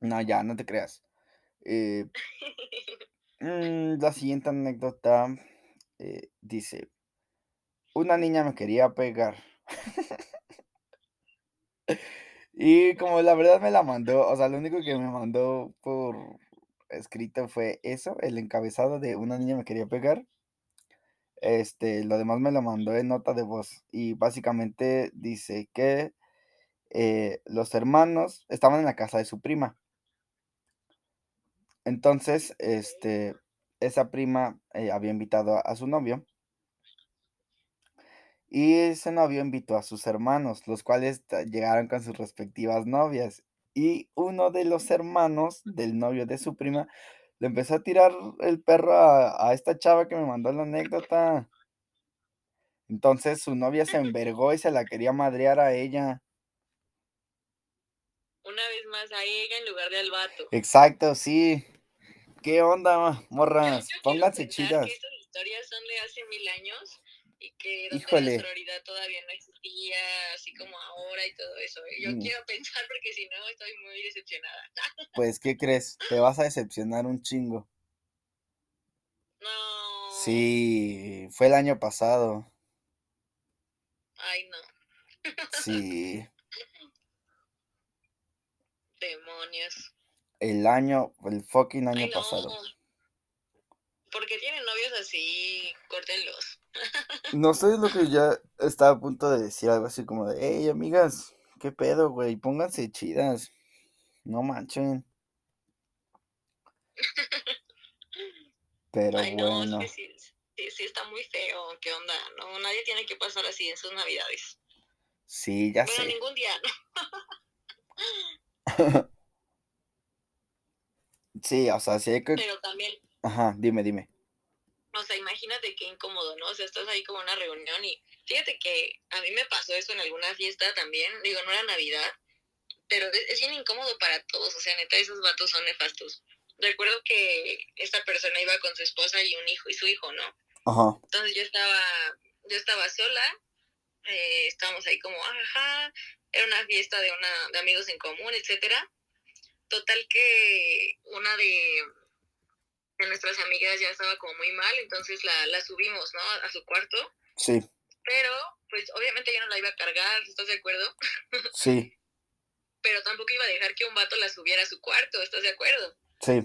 No, ya, no te creas. Eh, mm, la siguiente anécdota eh, dice, una niña me quería pegar. y como la verdad me la mandó, o sea, lo único que me mandó por escrito fue eso, el encabezado de una niña me quería pegar. Este, lo demás me lo mandó en nota de voz y básicamente dice que eh, los hermanos estaban en la casa de su prima. Entonces, este, esa prima eh, había invitado a, a su novio y ese novio invitó a sus hermanos, los cuales llegaron con sus respectivas novias. Y uno de los hermanos del novio de su prima le empezó a tirar el perro a, a esta chava que me mandó la anécdota. Entonces su novia se envergó y se la quería madrear a ella. Una vez más a ella en lugar de al vato. Exacto, sí. ¿Qué onda, morras? yo Pónganse chidas. Que estas historias son de hace mil años y que donde Híjole. la sororidad todavía no existía, así como ahora y todo eso. Yo Mm. quiero pensar porque si no estoy muy decepcionada. Pues, ¿qué crees? Te vas a decepcionar un chingo. No. Sí, fue el año pasado. Ay, no. Sí, Demonios. El año, el fucking año Ay, no. pasado. Porque tienen novios así, córtenlos. No sé, lo que ya estaba a punto de decir algo así como de, hey, amigas, ¿qué pedo, güey? Pónganse chidas. No manchen. Pero Ay, no, bueno, es que sí, sí, sí está muy feo. ¿Qué onda? No, nadie tiene que pasar así en sus navidades. sí, ya bueno, sé. ningún día, ¿no? Sí, o sea, sí hay que... Pero también, Ajá, dime, dime. o sea, imagínate qué incómodo, ¿no? O sea, estás ahí como en una reunión y fíjate que a mí me pasó eso en alguna fiesta también. Digo, no era Navidad, pero es, es bien incómodo para todos. O sea, neta, esos vatos son nefastos. Recuerdo que esta persona iba con su esposa y un hijo y su hijo, ¿no? Ajá, Entonces yo estaba, yo estaba sola, eh, estábamos ahí como, ajá, era una fiesta de una, de amigos en común, etcétera. Total que una de, de nuestras amigas ya estaba como muy mal, entonces la, la subimos, ¿no? A su cuarto, sí, pero pues obviamente yo no la iba a cargar, ¿estás de acuerdo? sí, Pero tampoco iba a dejar que un vato la subiera a su cuarto, ¿estás de acuerdo? sí,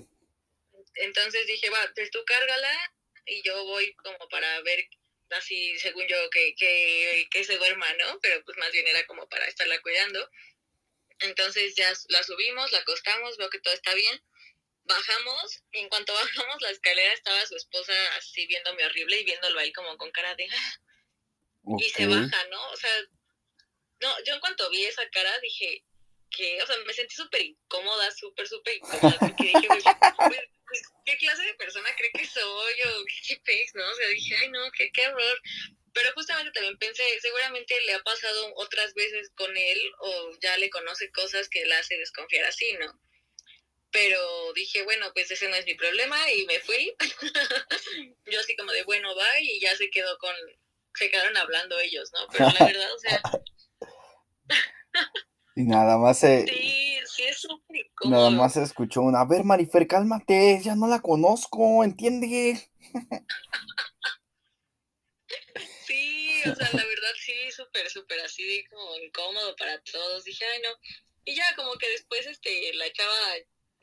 Entonces dije, va, pues tú cárgala y yo voy como para ver, así según yo, que, que, que se duerma, ¿no? Pero pues más bien era como para estarla cuidando. Entonces ya la subimos, la acostamos, veo que todo está bien. Bajamos, y en cuanto bajamos la escalera estaba su esposa así viéndome horrible y viéndolo ahí como con cara de... "Ah". Y se baja, ¿no? O sea, No, yo en cuanto vi esa cara dije que, o sea, me sentí súper incómoda, súper, súper incómoda, porque dije, pues, pues, pues, ¿qué clase de persona cree que soy? O qué pez, ¿no? O sea, dije, ay, no, qué, qué horror. Pero justamente también pensé, seguramente le ha pasado otras veces con él o ya le conoce cosas que la hace desconfiar así, ¿no? Pero dije, bueno, pues ese no es mi problema y me fui. Yo así como de, bueno, va y ya se quedó con, se quedaron hablando ellos, ¿no? Pero la verdad, o sea... y nada más se... Sí, sí es súper Nada más se escuchó una, a ver, Marifer, cálmate, ya no la conozco, ¿entiende? sí, o sea, la verdad sí, súper, súper así, como incómodo para todos. Dije, ay, no. Y ya como que después, este, la chava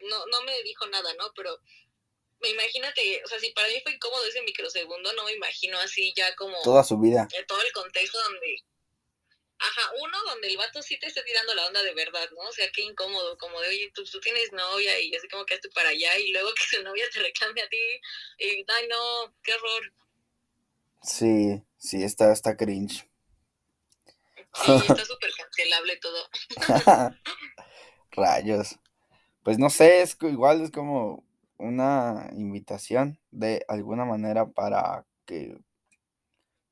no, no me dijo nada, ¿no? Pero me imagínate, o sea, si para mí fue incómodo ese microsegundo, no me imagino así ya como... Toda su vida. todo el contexto donde... Ajá, uno donde el vato sí te está tirando la onda de verdad, ¿no? O sea, qué incómodo, como de, oye, tú, tú tienes novia y así como que tú para allá y luego que su novia te reclame a ti y, ay, no, qué horror. Sí, sí, está, está cringe. Sí, está súper cancelable todo. Rayos. Pues no sé, es igual es como una invitación de alguna manera para que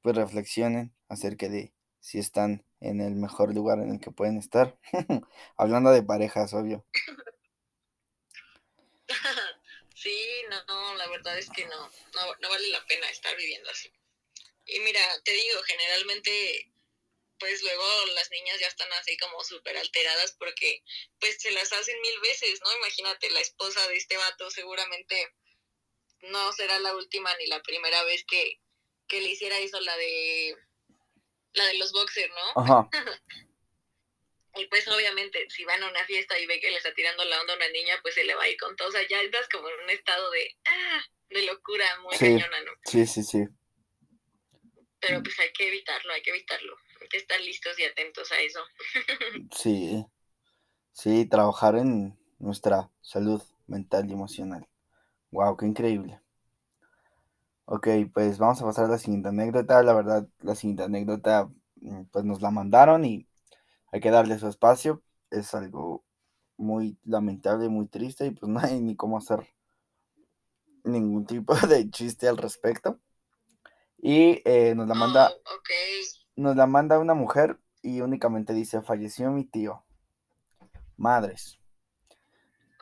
pues reflexionen acerca de si están en el mejor lugar en el que pueden estar. Hablando de parejas, obvio. Sí, no, la verdad es que no, no, no vale la pena estar viviendo así. Y mira, te digo, generalmente pues luego las niñas ya están así como súper alteradas porque pues se las hacen mil veces, ¿no? Imagínate, la esposa de este vato seguramente no será la última ni la primera vez que, que le hiciera eso la de la de los boxers, ¿no? Ajá. y pues obviamente si van a una fiesta y ve que le está tirando la onda a una niña, pues se le va a ir con todo, o sea, ya estás como en un estado de ah, de locura muy cañona, ¿no? Sí, sí, sí. Pero pues hay que evitarlo, hay que evitarlo que estar listos y atentos a eso. sí, sí, trabajar en nuestra salud mental y emocional. Wow, qué increíble. Ok, pues vamos a pasar a la siguiente anécdota. La verdad, la siguiente anécdota, mm, pues nos la mandaron y hay que darle su espacio. Es algo muy lamentable, muy triste y pues no hay ni cómo hacer ningún tipo de chiste al respecto. Y eh, nos la manda oh, nos la manda una mujer y únicamente dice, falleció mi tío. Madres.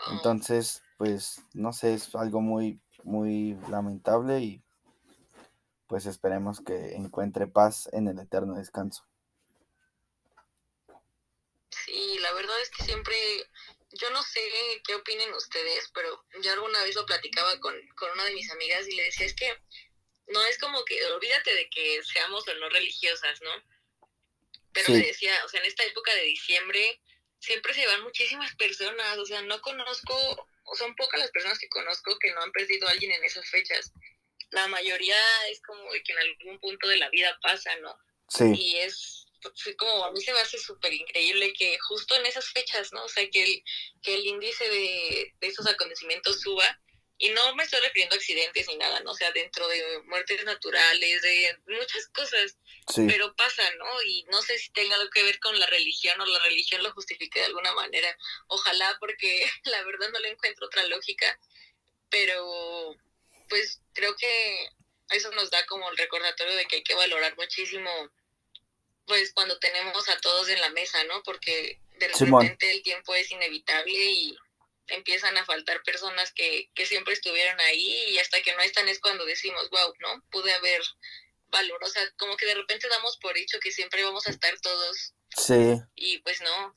Oh. Entonces, pues, no sé, es algo muy, muy lamentable y pues esperemos que encuentre paz en el eterno descanso. Sí, la verdad es que siempre, yo no sé qué opinen ustedes, pero yo alguna vez lo platicaba con, con una de mis amigas y le decía, es que no es como que, olvídate de que seamos o no religiosas, ¿no? Pero me decía, o sea, en esta época de diciembre siempre se van muchísimas personas, o sea, no conozco, o son pocas las personas que conozco que no han perdido a alguien en esas fechas. La mayoría es como de que en algún punto de la vida pasa, ¿no? Sí. Y es como, a mí se me hace súper increíble que justo en esas fechas, ¿no? O sea, que el, que el índice de, de esos acontecimientos suba y no me estoy refiriendo a accidentes ni nada, ¿no? O sea, dentro de muertes naturales, de muchas cosas, pero pasa, ¿no? Y no sé si tenga algo que ver con la religión o la religión lo justifique de alguna manera. Ojalá, porque la verdad no le encuentro otra lógica, pero pues creo que eso nos da como el recordatorio de que hay que valorar muchísimo, pues cuando tenemos a todos en la mesa, ¿no? Porque de repente el tiempo es inevitable y empiezan a faltar personas que, que siempre estuvieron ahí y hasta que no están es cuando decimos, wow, ¿no? Pude haber valor, o sea, como que de repente damos por hecho que siempre vamos a estar todos. Sí. Y pues no.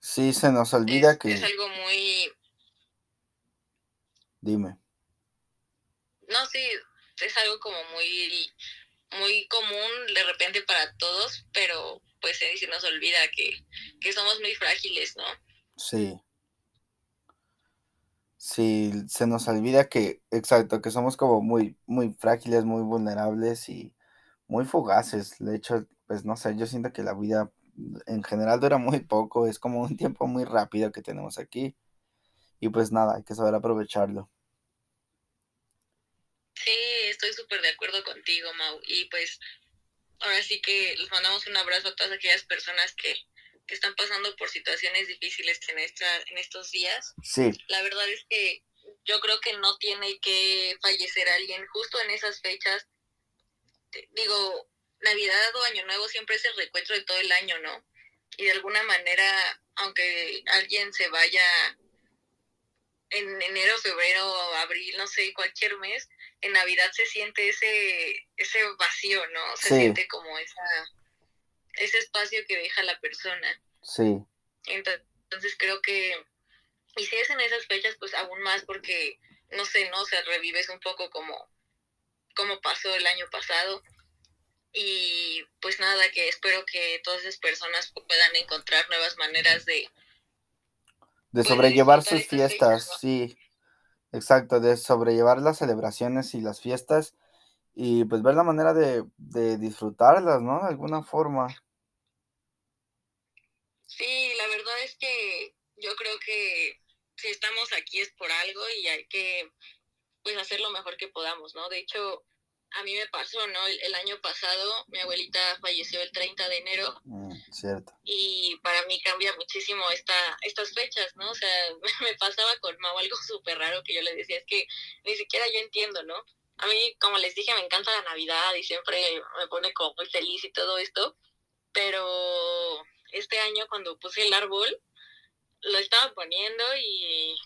Sí, se nos olvida que... Es algo muy... Dime. No, sí, es algo como muy, muy común de repente para todos, pero pues se nos olvida que, que somos muy frágiles, ¿no? Sí. Sí, se nos olvida que, exacto, que somos como muy, muy frágiles, muy vulnerables y muy fugaces. De hecho, pues no sé, yo siento que la vida en general dura muy poco, es como un tiempo muy rápido que tenemos aquí. Y pues nada, hay que saber aprovecharlo. Sí, estoy súper de acuerdo contigo, Mau. Y pues ahora sí que les mandamos un abrazo a todas aquellas personas que, que están pasando por situaciones difíciles en, esta, en estos días. Sí. La verdad es que yo creo que no tiene que fallecer alguien justo en esas fechas. Digo, Navidad o Año Nuevo siempre es el recuento de todo el año, ¿no? Y de alguna manera, aunque alguien se vaya en enero, febrero, abril, no sé, cualquier mes, en Navidad se siente ese, ese vacío, ¿no? Se siente como esa, ese espacio que deja la persona. Sí. Entonces creo que, y si es en esas fechas, pues aún más porque, no sé, ¿no? O sea, revives un poco como, como pasó el año pasado. Y pues nada, que espero que todas esas personas puedan encontrar nuevas maneras de... De pues, sobrellevar sus fiestas, sí. Exacto, de sobrellevar las celebraciones y las fiestas y pues ver la manera de, de disfrutarlas, ¿no? De alguna forma. Sí, la verdad es que yo creo que si estamos aquí es por algo y hay que pues hacer lo mejor que podamos, ¿no? De hecho, a mí me pasó, ¿no? El, año pasado mi abuelita falleció el 30 de enero. Mm, cierto. Y para mí cambia muchísimo esta, estas fechas, ¿no? O sea, me pasaba con Mau algo súper raro que yo le decía, es que ni siquiera yo entiendo, ¿no? A mí, como les dije, me encanta la Navidad y siempre me pone como muy feliz y todo esto, pero este año cuando puse el árbol, lo estaba poniendo y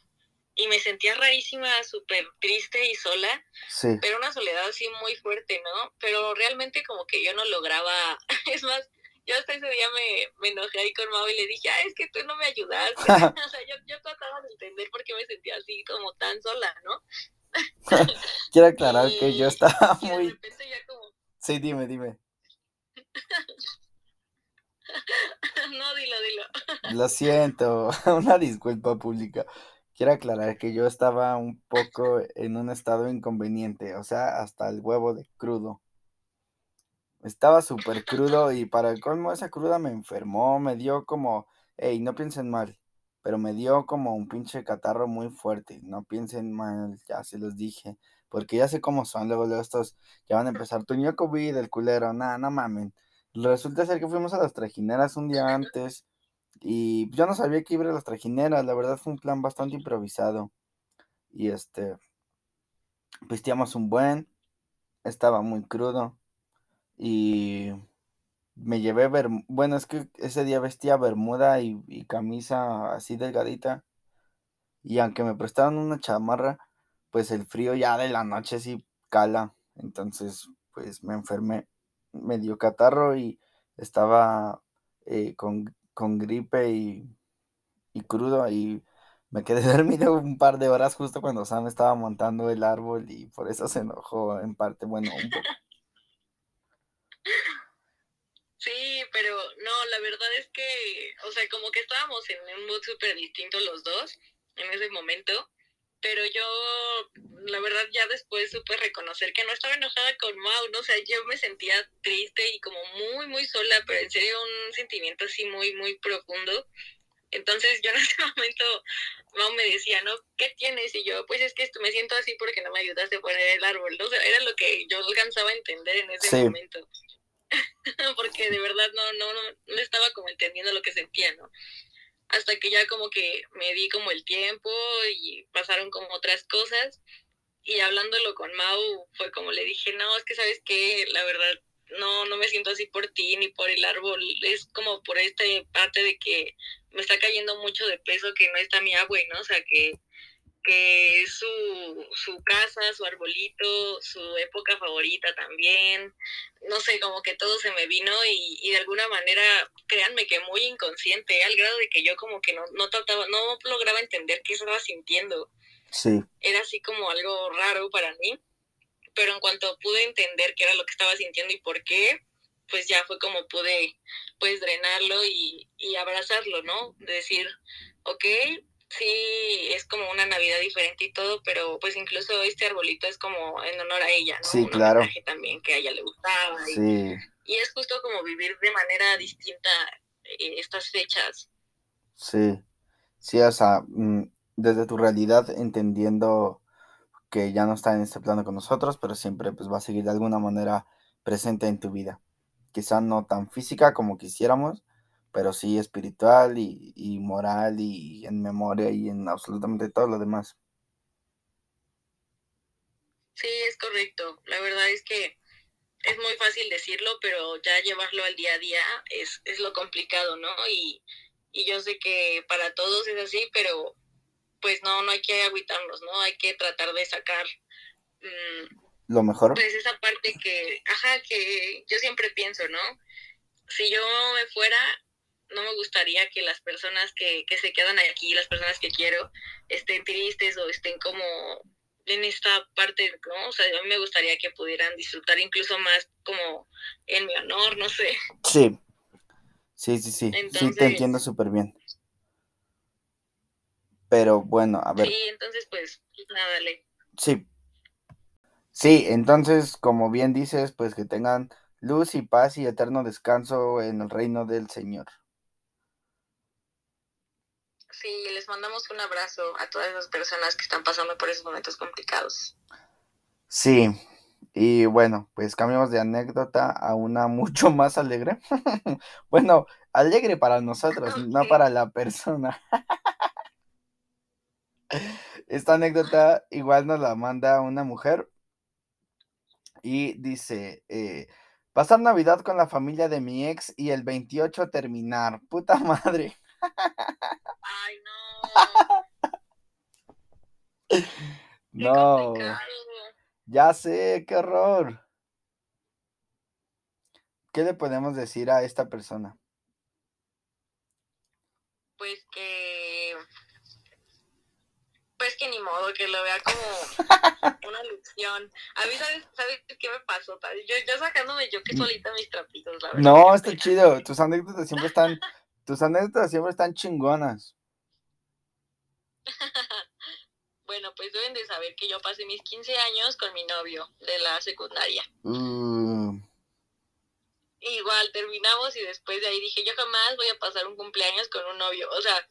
y me sentía rarísima, súper triste y sola, sí. pero una soledad así muy fuerte, ¿no? Pero realmente como que yo no lograba, es más, yo hasta ese día me, me enojé ahí con Mau y le dije, ah, es que tú no me ayudaste, o sea, yo, yo trataba de entender por qué me sentía así como tan sola, ¿no? Quiero aclarar que yo estaba muy... como... Sí, dime, dime. no, dilo, dilo. Lo siento, una disculpa pública. Quiero aclarar que yo estaba un poco en un estado inconveniente, o sea, hasta el huevo de crudo. Estaba súper crudo y para el colmo esa cruda me enfermó, me dio como, hey, no piensen mal, pero me dio como un pinche catarro muy fuerte, no piensen mal, ya se los dije, porque ya sé cómo son, luego, estos ya van a empezar, tu COVID, el culero, nada, no mamen. Resulta ser que fuimos a las trajineras un día antes y yo no sabía que iba a las trajineras, la verdad fue un plan bastante improvisado. Y este, vestíamos un buen, estaba muy crudo. Y me llevé, ver, bueno, es que ese día vestía bermuda y, y camisa así delgadita. Y aunque me prestaron una chamarra, pues el frío ya de la noche sí cala. Entonces, pues me enfermé, me dio catarro y estaba eh, con con gripe y, crudo y me quedé dormido un par de horas justo cuando Sam estaba montando el árbol y por eso se enojó en parte, bueno, un poco. Sí, pero no, la verdad es que, o sea, como que estábamos en un mood súper distinto los dos en ese momento pero yo, la verdad, ya después supe reconocer que no estaba enojada con Mau, ¿no? O sea, yo me sentía triste y como muy, muy sola, pero en serio un sentimiento así muy, muy profundo. Entonces yo en ese momento, Mau me decía, ¿no? ¿Qué tienes? Y yo, pues es que me siento así porque no me ayudaste a poner el árbol, ¿no? O sea, era lo que yo alcanzaba a entender en ese momento. porque de verdad no, no, no, no estaba como entendiendo lo que sentía, ¿no? Hasta que ya como que me di como el tiempo y pasaron como otras cosas y hablándolo con Mau fue como le dije, no, es que sabes que la verdad no, no me siento así por ti ni por el árbol, es como por esta parte de que me está cayendo mucho de peso que no está mi agua, ¿no? O sea, que que es su, su casa, su arbolito, su época favorita también. No sé, como que todo se me vino y, y de alguna manera, créanme que muy inconsciente, al grado de que yo como que no, no trataba, no lograba entender qué estaba sintiendo. Sí. Era así como algo raro para mí, pero en cuanto pude entender qué era lo que estaba sintiendo y por qué, pues ya fue como pude pues drenarlo y, y abrazarlo, ¿no? De decir, ok, sí es como una Navidad diferente y todo, pero pues incluso este arbolito es como en honor a ella, ¿no? Sí, claro. también que a ella le gustaba. Sí. Y, es justo como vivir de manera distinta eh, estas fechas. Sí, sí, o sea, mm, desde tu realidad entendiendo que ya no está en este plano con nosotros, pero siempre pues va a seguir de alguna manera presente en tu vida. quizá no tan física como quisiéramos, pero sí espiritual y, moral y en memoria y en absolutamente todo lo demás. Sí, es correcto. La verdad es que es muy fácil decirlo, pero ya llevarlo al día a día es, es lo complicado, ¿no? Y, y yo sé que para todos es así, pero pues no, no hay que agüitarnos, ¿no? Hay que tratar de sacar mm, lo mejor. Pues esa parte que, ajá, que yo siempre pienso, ¿no? Si yo me fuera, no me gustaría que las personas que, que se quedan aquí, las personas que quiero, estén tristes o estén como en esta parte, ¿no? O sea, a mí me gustaría que pudieran disfrutar incluso más como en mi honor, no sé. Sí, sí, sí, sí, sí te entiendo súper bien. Pero bueno, a ver. Sí, entonces pues, nada, dale. Sí, Sí, entonces, como bien dices, pues que tengan luz y paz y eterno descanso en el reino del Señor. Sí, les mandamos un abrazo a todas las personas que están pasando por esos momentos complicados. Sí, y bueno, pues cambiamos de anécdota a una mucho más alegre. bueno, alegre para nosotros, no para la persona. Esta anécdota igual nos la manda una mujer y dice, eh, pasar Navidad con la familia de mi ex y el 28 terminar. Puta madre. Ay, no. no. Ya sé, qué horror. ¿Qué le podemos decir a esta persona? Pues que pues que ni modo, que lo vea como una lección. A mí, ¿sabes, ¿sabes qué me pasó? Yo, yo sacándome yo que mm. solita mis trapitos, la verdad. No, está chido. Tus anécdotas siempre están, tus anécdotas siempre están chingonas. bueno, pues deben de saber que yo pasé mis 15 años con mi novio de la secundaria. Uh. Igual terminamos y después de ahí dije, yo jamás voy a pasar un cumpleaños con un novio. O sea,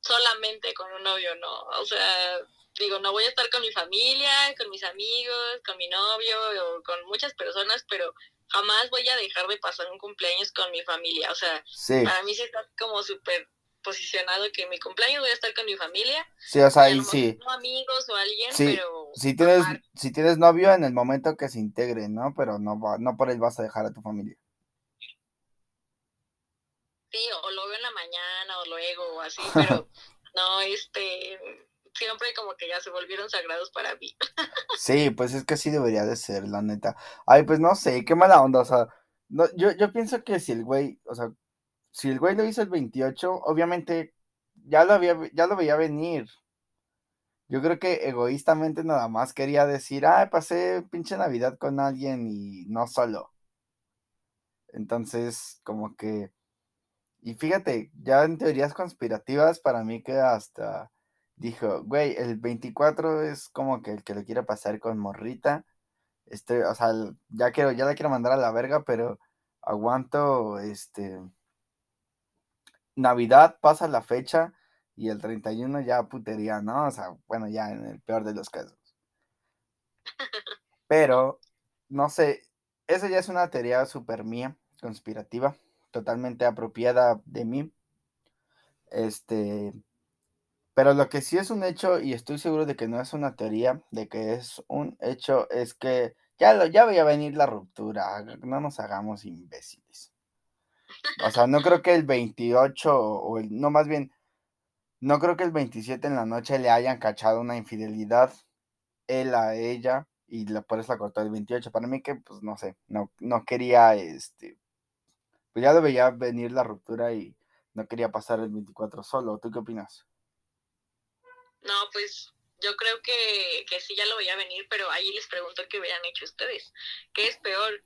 solamente con un novio, no. O sea, digo, no voy a estar con mi familia, con mis amigos, con mi novio o con muchas personas, pero jamás voy a dejar de pasar un cumpleaños con mi familia. O sea, para mí sí está como súper posicionado que mi cumpleaños voy a estar con mi familia. Sí, o sea, ahí sí. No amigos o alguien, pero... Si tienes, si tienes novio en el momento que se integre, ¿no? Pero no, no por él vas a dejar a tu familia. Sí, o lo veo en la mañana o luego o así, pero no, este, siempre como que ya se volvieron sagrados para mí. sí, pues es que así debería de ser, la neta. Ay, pues no sé, qué mala onda, o sea, no, yo, yo pienso que si el güey, o sea, si el güey lo hizo el 28, obviamente ya lo había, ya lo veía venir. Yo creo que egoístamente nada más quería decir, ah, pasé pinche Navidad con alguien y no solo. Entonces, como que y fíjate, ya en teorías conspirativas, para mí que hasta dijo, güey, el 24 es como que el que lo quiere pasar con morrita. Este, o sea, ya quiero, ya la quiero mandar a la verga, pero aguanto, este, Navidad pasa la fecha y el 31 ya putería, ¿no? O sea, bueno, ya en el peor de los casos. Pero, no sé, esa ya es una teoría súper mía, conspirativa totalmente apropiada de mí. Este, pero lo que sí es un hecho, y estoy seguro de que no es una teoría, de que es un hecho, es que ya, lo, ya voy a venir la ruptura, no nos hagamos imbéciles. O sea, no creo que el 28 o el, no más bien, no creo que el 27 en la noche le hayan cachado una infidelidad él a ella y por eso la cortó el 28. Para mí que, pues, no sé, no, no quería, este, pues ya veía venir la ruptura y no quería pasar el 24 solo. ¿Tú qué opinas? No, pues yo creo que, que sí ya lo veía venir, pero ahí les pregunto qué hubieran hecho ustedes. ¿Qué es peor?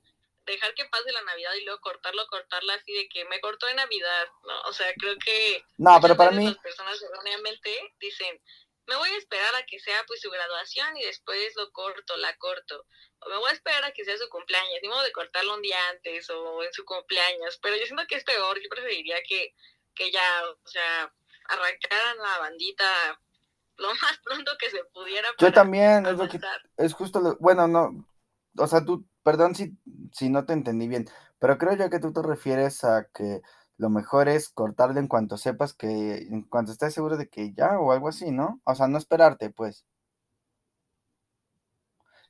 Dejar que pase la Navidad y luego cortarlo, cortarla así de que me cortó de Navidad, ¿no? O sea, creo que... No, pero para mí... Las personas erróneamente dicen, me voy a esperar a que sea pues su graduación y después lo corto, la corto. O me voy a esperar a que sea su cumpleaños, ni modo de cortarlo un día antes o en su cumpleaños. Pero yo siento que es peor, yo preferiría que, que ya, o sea, arrancaran la bandita lo más pronto que se pudiera. Yo también, es lo que, es justo lo, bueno, no, o sea, tú, perdón si, si no te entendí bien, Pero creo yo que tú te refieres a que lo mejor es cortarle en cuanto sepas que, en cuanto estés seguro de que ya o algo así, ¿no? O sea, no esperarte, pues.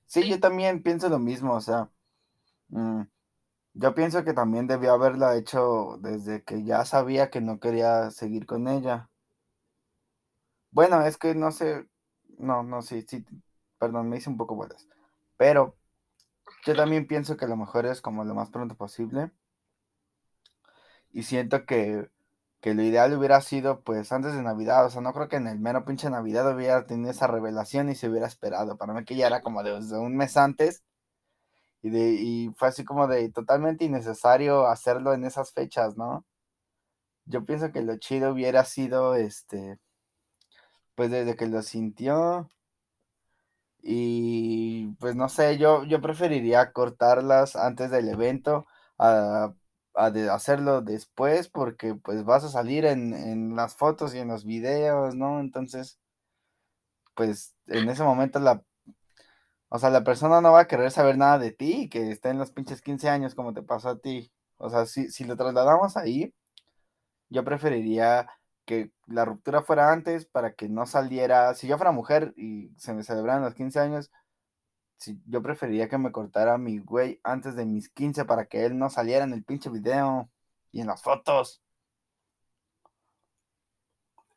Sí, yo también pienso lo mismo, o sea, mm, yo pienso que también debió haberlo hecho desde que ya sabía que no quería seguir con ella. Bueno, es que no sé, no, no, sí, sí, perdón, me hice un poco bolas. Pero yo también pienso que lo mejor es como lo más pronto posible. Y siento que, que lo ideal hubiera sido pues antes de Navidad. O sea, no creo que en el mero pinche Navidad hubiera tenido esa revelación y se hubiera esperado. Para mí que ya era como desde un mes antes. Y, de, y fue así como de totalmente innecesario hacerlo en esas fechas, ¿no? Yo pienso que lo chido hubiera sido este pues desde que lo sintió. Y pues no sé, yo, yo preferiría cortarlas antes del evento a, de hacerlo después porque pues vas a salir en, en las fotos y en los videos, ¿no? Entonces, pues en ese momento la, o sea, la persona no va a querer saber nada de ti, que esté en los pinches 15 años como te pasó a ti. O sea, si, si lo trasladamos ahí, yo preferiría que la ruptura fuera antes para que no saliera, si yo fuera mujer y se me celebraran los 15 años, si, yo preferiría que me cortara mi güey antes de mis 15 para que él no saliera en el pinche video y en las fotos.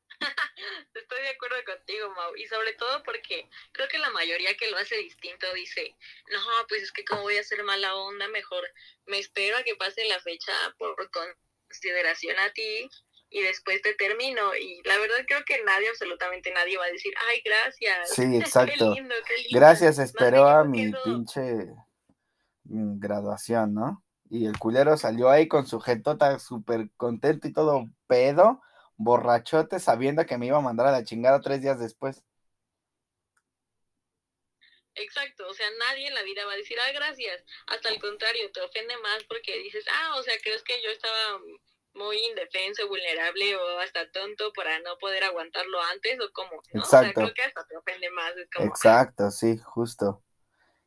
Estoy de acuerdo contigo, Mau, y sobre todo porque creo que la mayoría que lo hace distinto dice, no, pues es que como voy a hacer mala onda, mejor me espero a que pase la fecha por consideración a ti y después te termino. Y la verdad creo que nadie, absolutamente nadie va a decir, ay, gracias. Sí, exacto. qué lindo, qué lindo. Gracias, esperó a mi pinche mm, graduación, ¿no? Y el culero salió ahí con su jetota súper contento y todo pedo, borrachote, sabiendo que me iba a mandar a la chingada tres días después. Exacto, o sea, nadie en la vida va a decir, ay, gracias. Hasta el contrario, te ofende más porque dices, ah, o sea, crees que yo estaba muy indefenso, vulnerable o hasta tonto para no poder aguantarlo antes o como, Exacto. creo que hasta te ofende más. Exacto, sí, justo.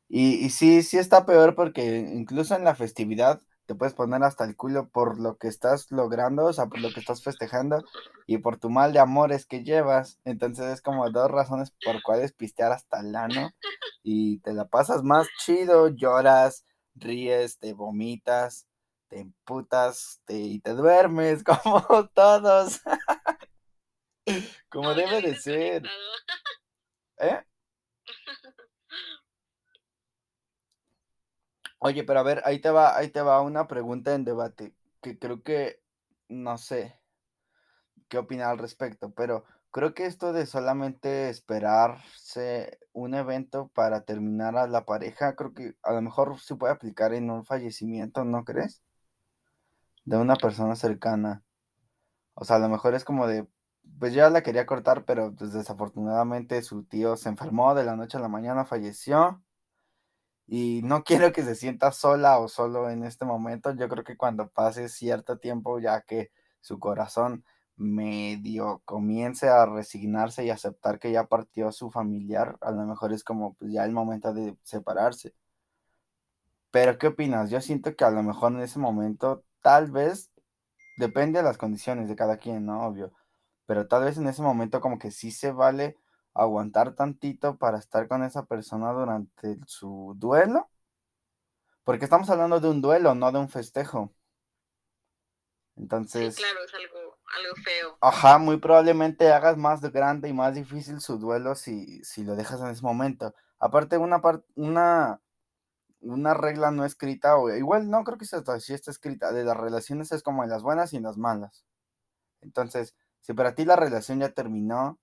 Y, y sí, sí está peor porque incluso en la festividad te puedes poner hasta el culo por lo que estás logrando, o sea, por lo que estás festejando y por tu mal de amores que llevas. Entonces es como dos razones por cuales pistear hasta el ano y te la pasas más chido, lloras, ríes, te vomitas te emputas y te duermes como todos. como debe de ser. ¿Eh? Oye, pero a ver, ahí te va, ahí te va una pregunta en debate que creo que no sé qué opinar al respecto, pero creo que esto de solamente esperarse un evento para terminar a la pareja, creo que a lo mejor se puede aplicar en un fallecimiento, ¿no crees? De una persona cercana. O sea, a lo mejor es como de, pues yo la quería cortar, pero pues desafortunadamente su tío se enfermó de la noche a la mañana, falleció. Y no quiero que se sienta sola o solo en este momento. Yo creo que cuando pase cierto tiempo, ya que su corazón medio comience a resignarse y aceptar que ya partió su familiar, a lo mejor es como pues ya el momento de separarse. Pero ¿qué opinas? Yo siento que a lo mejor en ese momento tal vez, depende de las condiciones de cada quien, ¿no? Obvio. Pero tal vez en ese momento como que sí se vale aguantar tantito para estar con esa persona durante su duelo. Porque estamos hablando de un duelo, no de un festejo. Entonces. Sí, claro, es algo, algo feo. Ajá, muy probablemente hagas más grande y más difícil su duelo si, si lo dejas en ese momento. Aparte, una, una una regla no escrita, o igual no creo que sea así está escrita, de las relaciones es como en las buenas y en las malas. Entonces, si para ti la relación ya terminó,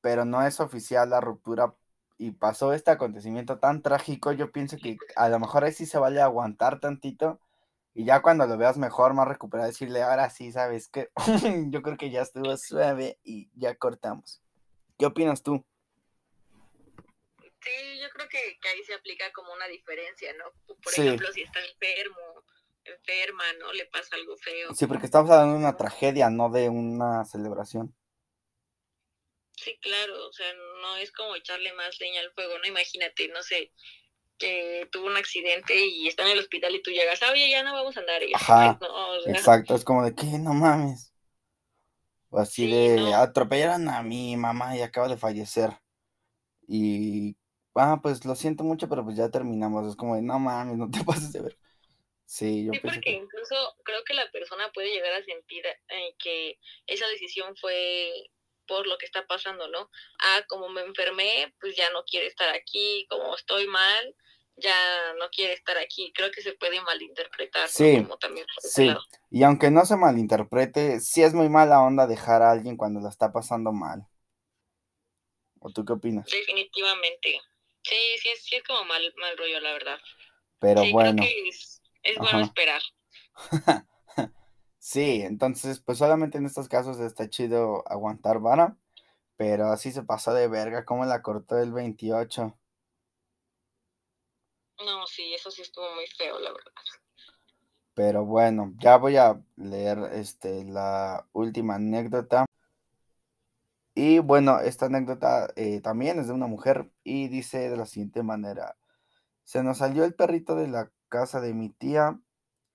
pero no es oficial la ruptura y pasó este acontecimiento tan trágico, yo pienso que a lo mejor ahí sí se vale aguantar tantito y ya cuando lo veas mejor, más recuperado, decirle, ahora sí, sabes que yo creo que ya estuvo suave y ya cortamos. ¿Qué opinas tú? Sí, yo creo que, ahí se aplica como una diferencia, ¿no? Por ejemplo, si está enfermo, enferma, ¿no? Le pasa algo feo. Sí, porque estamos hablando de una tragedia, no de una celebración. Sí, claro, o sea, no es como echarle más leña al fuego, ¿no? Imagínate, no sé, que tuvo un accidente y está en el hospital y tú llegas, ah, oye, ya no vamos a andar. Y Ajá, no, o sea, exacto, es como de que no mames. O así Sí, de no. atropellaron a mi mamá y acaba de fallecer. Y ah, pues lo siento mucho, pero pues ya terminamos. Es como de no mames, no te pases de ver. Sí, yo Sí, porque que incluso creo que la persona puede llegar a sentir eh, que esa decisión fue por lo que está pasando, ¿no? Ah, como me enfermé, pues ya no quiere estar aquí, como estoy mal, ya no quiere estar aquí. Creo que se puede malinterpretar, ¿no? Sí, Como también sí. lado. Y aunque no se malinterprete, sí es muy mala onda dejar a alguien cuando la está pasando mal. ¿O tú qué opinas? Definitivamente. Sí, sí es, sí es como mal, mal rollo, la verdad. Pero sí, bueno. creo que es, es bueno esperar. Sí, entonces pues solamente en estos casos está chido aguantar vara, pero así se pasó de verga, como la cortó el 28. No, sí, eso sí estuvo muy feo, la verdad. Pero bueno, ya voy a leer este la última anécdota. Y bueno, esta anécdota eh, también es de una mujer y dice de la siguiente manera. Se nos salió el perrito de la casa de mi tía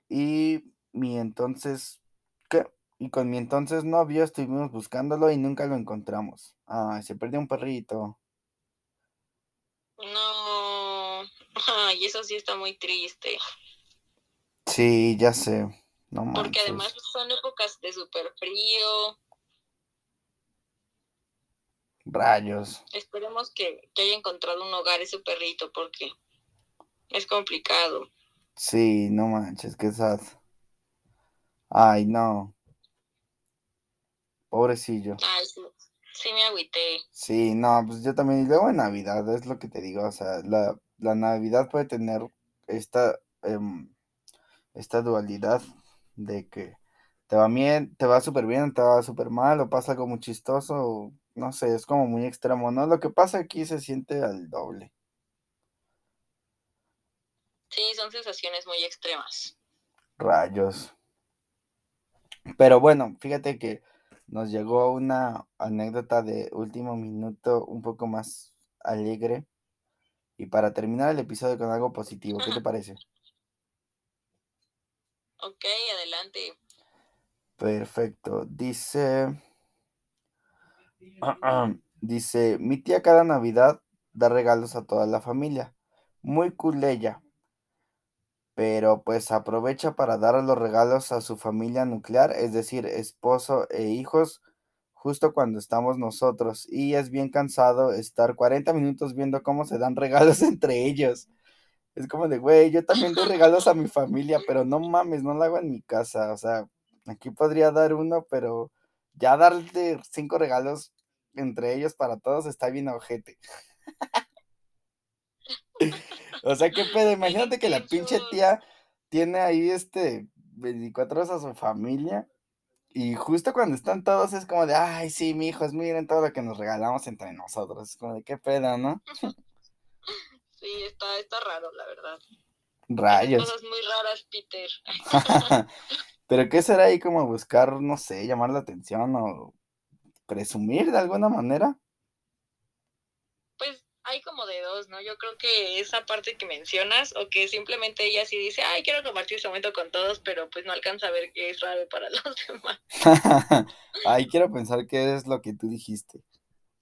y mi entonces, ¿qué? Y con mi entonces novio estuvimos buscándolo y nunca lo encontramos. Ay, se perdió un perrito. No, ay, eso sí está muy triste. Sí, ya sé. No Porque además son épocas de súper frío. Rayos. Esperemos que, que haya encontrado un hogar ese perrito porque es complicado. Sí, no manches, qué sad. Ay, no. Pobrecillo. Ay, sí, sí me agüité. Sí, no, pues yo también. Y luego en Navidad, es lo que te digo. O sea, la, la Navidad puede tener esta, em, esta dualidad de que te va bien, te va súper bien, te va súper mal, o pasa algo muy chistoso, o no sé, es como muy extremo, ¿no? Lo que pasa aquí se siente al doble. Sí, son sensaciones muy extremas. Rayos. Pero bueno, fíjate que nos llegó una anécdota de último minuto un poco más alegre. Y para terminar el episodio con algo positivo, ¿qué te parece? Ok, adelante. Perfecto. Dice. Dice: Mi tía cada Navidad da regalos a toda la familia. Muy cool ella. Pero pues aprovecha para dar los regalos a su familia nuclear, es decir, esposo e hijos, justo cuando estamos nosotros. Y es bien cansado estar 40 minutos viendo cómo se dan regalos entre ellos. Es como de, güey, yo también doy regalos a mi familia, pero no mames, no lo hago en mi casa. O sea, aquí podría dar uno, pero ya darle cinco regalos entre ellos para todos está bien ojete. o sea, qué pedo, imagínate que la pinche tía tiene ahí este 24 horas a su familia y justo cuando están todos es como de, ay, sí, mi hijos, miren todo lo que nos regalamos entre nosotros. Es como de, qué pedo, ¿no? Sí, está, está raro, la verdad. Rayos. Cosas muy raras, Peter. Pero ¿qué será ahí como buscar, no sé, llamar la atención o presumir de alguna manera? Pues hay como de dos, ¿no? Yo creo que esa parte que mencionas, o que simplemente ella sí dice, ay, quiero compartir este momento con todos, pero pues no alcanza a ver que es raro para los demás. Ay, quiero pensar que es lo que tú dijiste,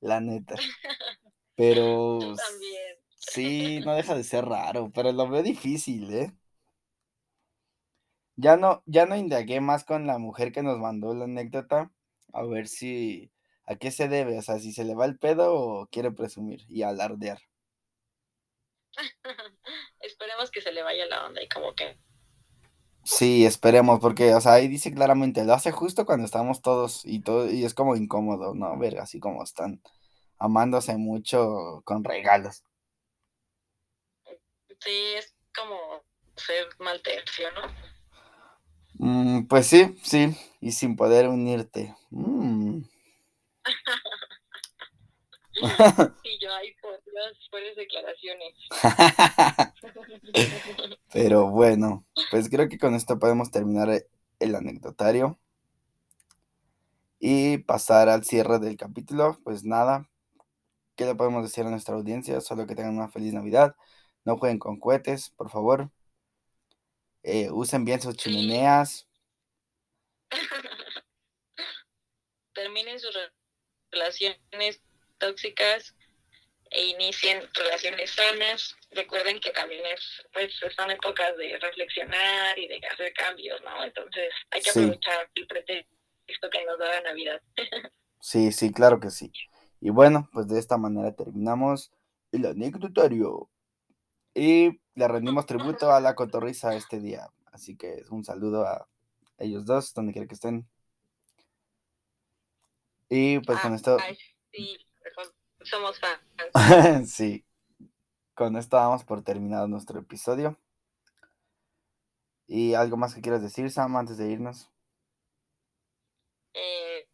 la neta. Pero Tú también. sí, no deja de ser raro, pero lo veo difícil, ¿eh? Ya no, ya no indagué más con la mujer que nos mandó la anécdota, a ver si, a qué se debe, o sea, si se le va el pedo o quiere presumir y alardear. Esperemos que se le vaya la onda y como que Sí, esperemos, porque, o sea, ahí dice claramente, lo hace justo cuando estamos todos y todo, y es como incómodo, ¿no? Ver así como están amándose mucho con regalos. sí es como ser mal tercio, ¿no? Mm, pues sí, sí, y sin poder unirte. Mm. Sí, yo ahí por Dios, fuertes declaraciones. Pero bueno, pues creo que con esto podemos terminar e- el anecdotario y pasar al cierre del capítulo. Pues nada, ¿qué le podemos decir a nuestra audiencia? Solo que tengan una feliz Navidad. No jueguen con cohetes, por favor. Eh, usen bien sus chimeneas. Terminen sus relaciones tóxicas e inicien relaciones sanas. Recuerden que también es, pues, son épocas de reflexionar y de hacer cambios, ¿no? Entonces hay que aprovechar el pretexto que nos da la Navidad. sí, sí, claro que sí. Y bueno, pues de esta manera terminamos el anecdotario. Y le rendimos tributo a la cotorriza este día. Así que un saludo a ellos dos, donde quiera que estén. Y pues con esto. sí, somos fans. sí. Con esto damos por terminado nuestro episodio. ¿Y algo más que quieras decir, Sam, antes de irnos? Eh,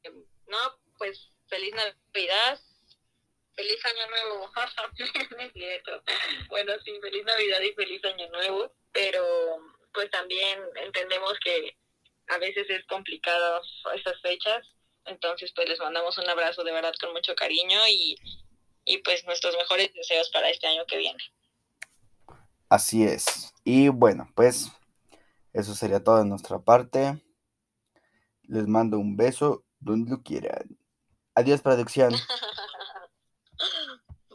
no, pues feliz Navidad. Feliz Año Nuevo. bueno, sí, feliz Navidad y feliz Año Nuevo. Pero pues también entendemos que a veces es complicado estas fechas. Entonces, pues les mandamos un abrazo de verdad con mucho cariño y, y pues nuestros mejores deseos para este año que viene. Así es. Y bueno, pues eso sería todo de nuestra parte. Les mando un beso donde lo quieran. Adiós, producción.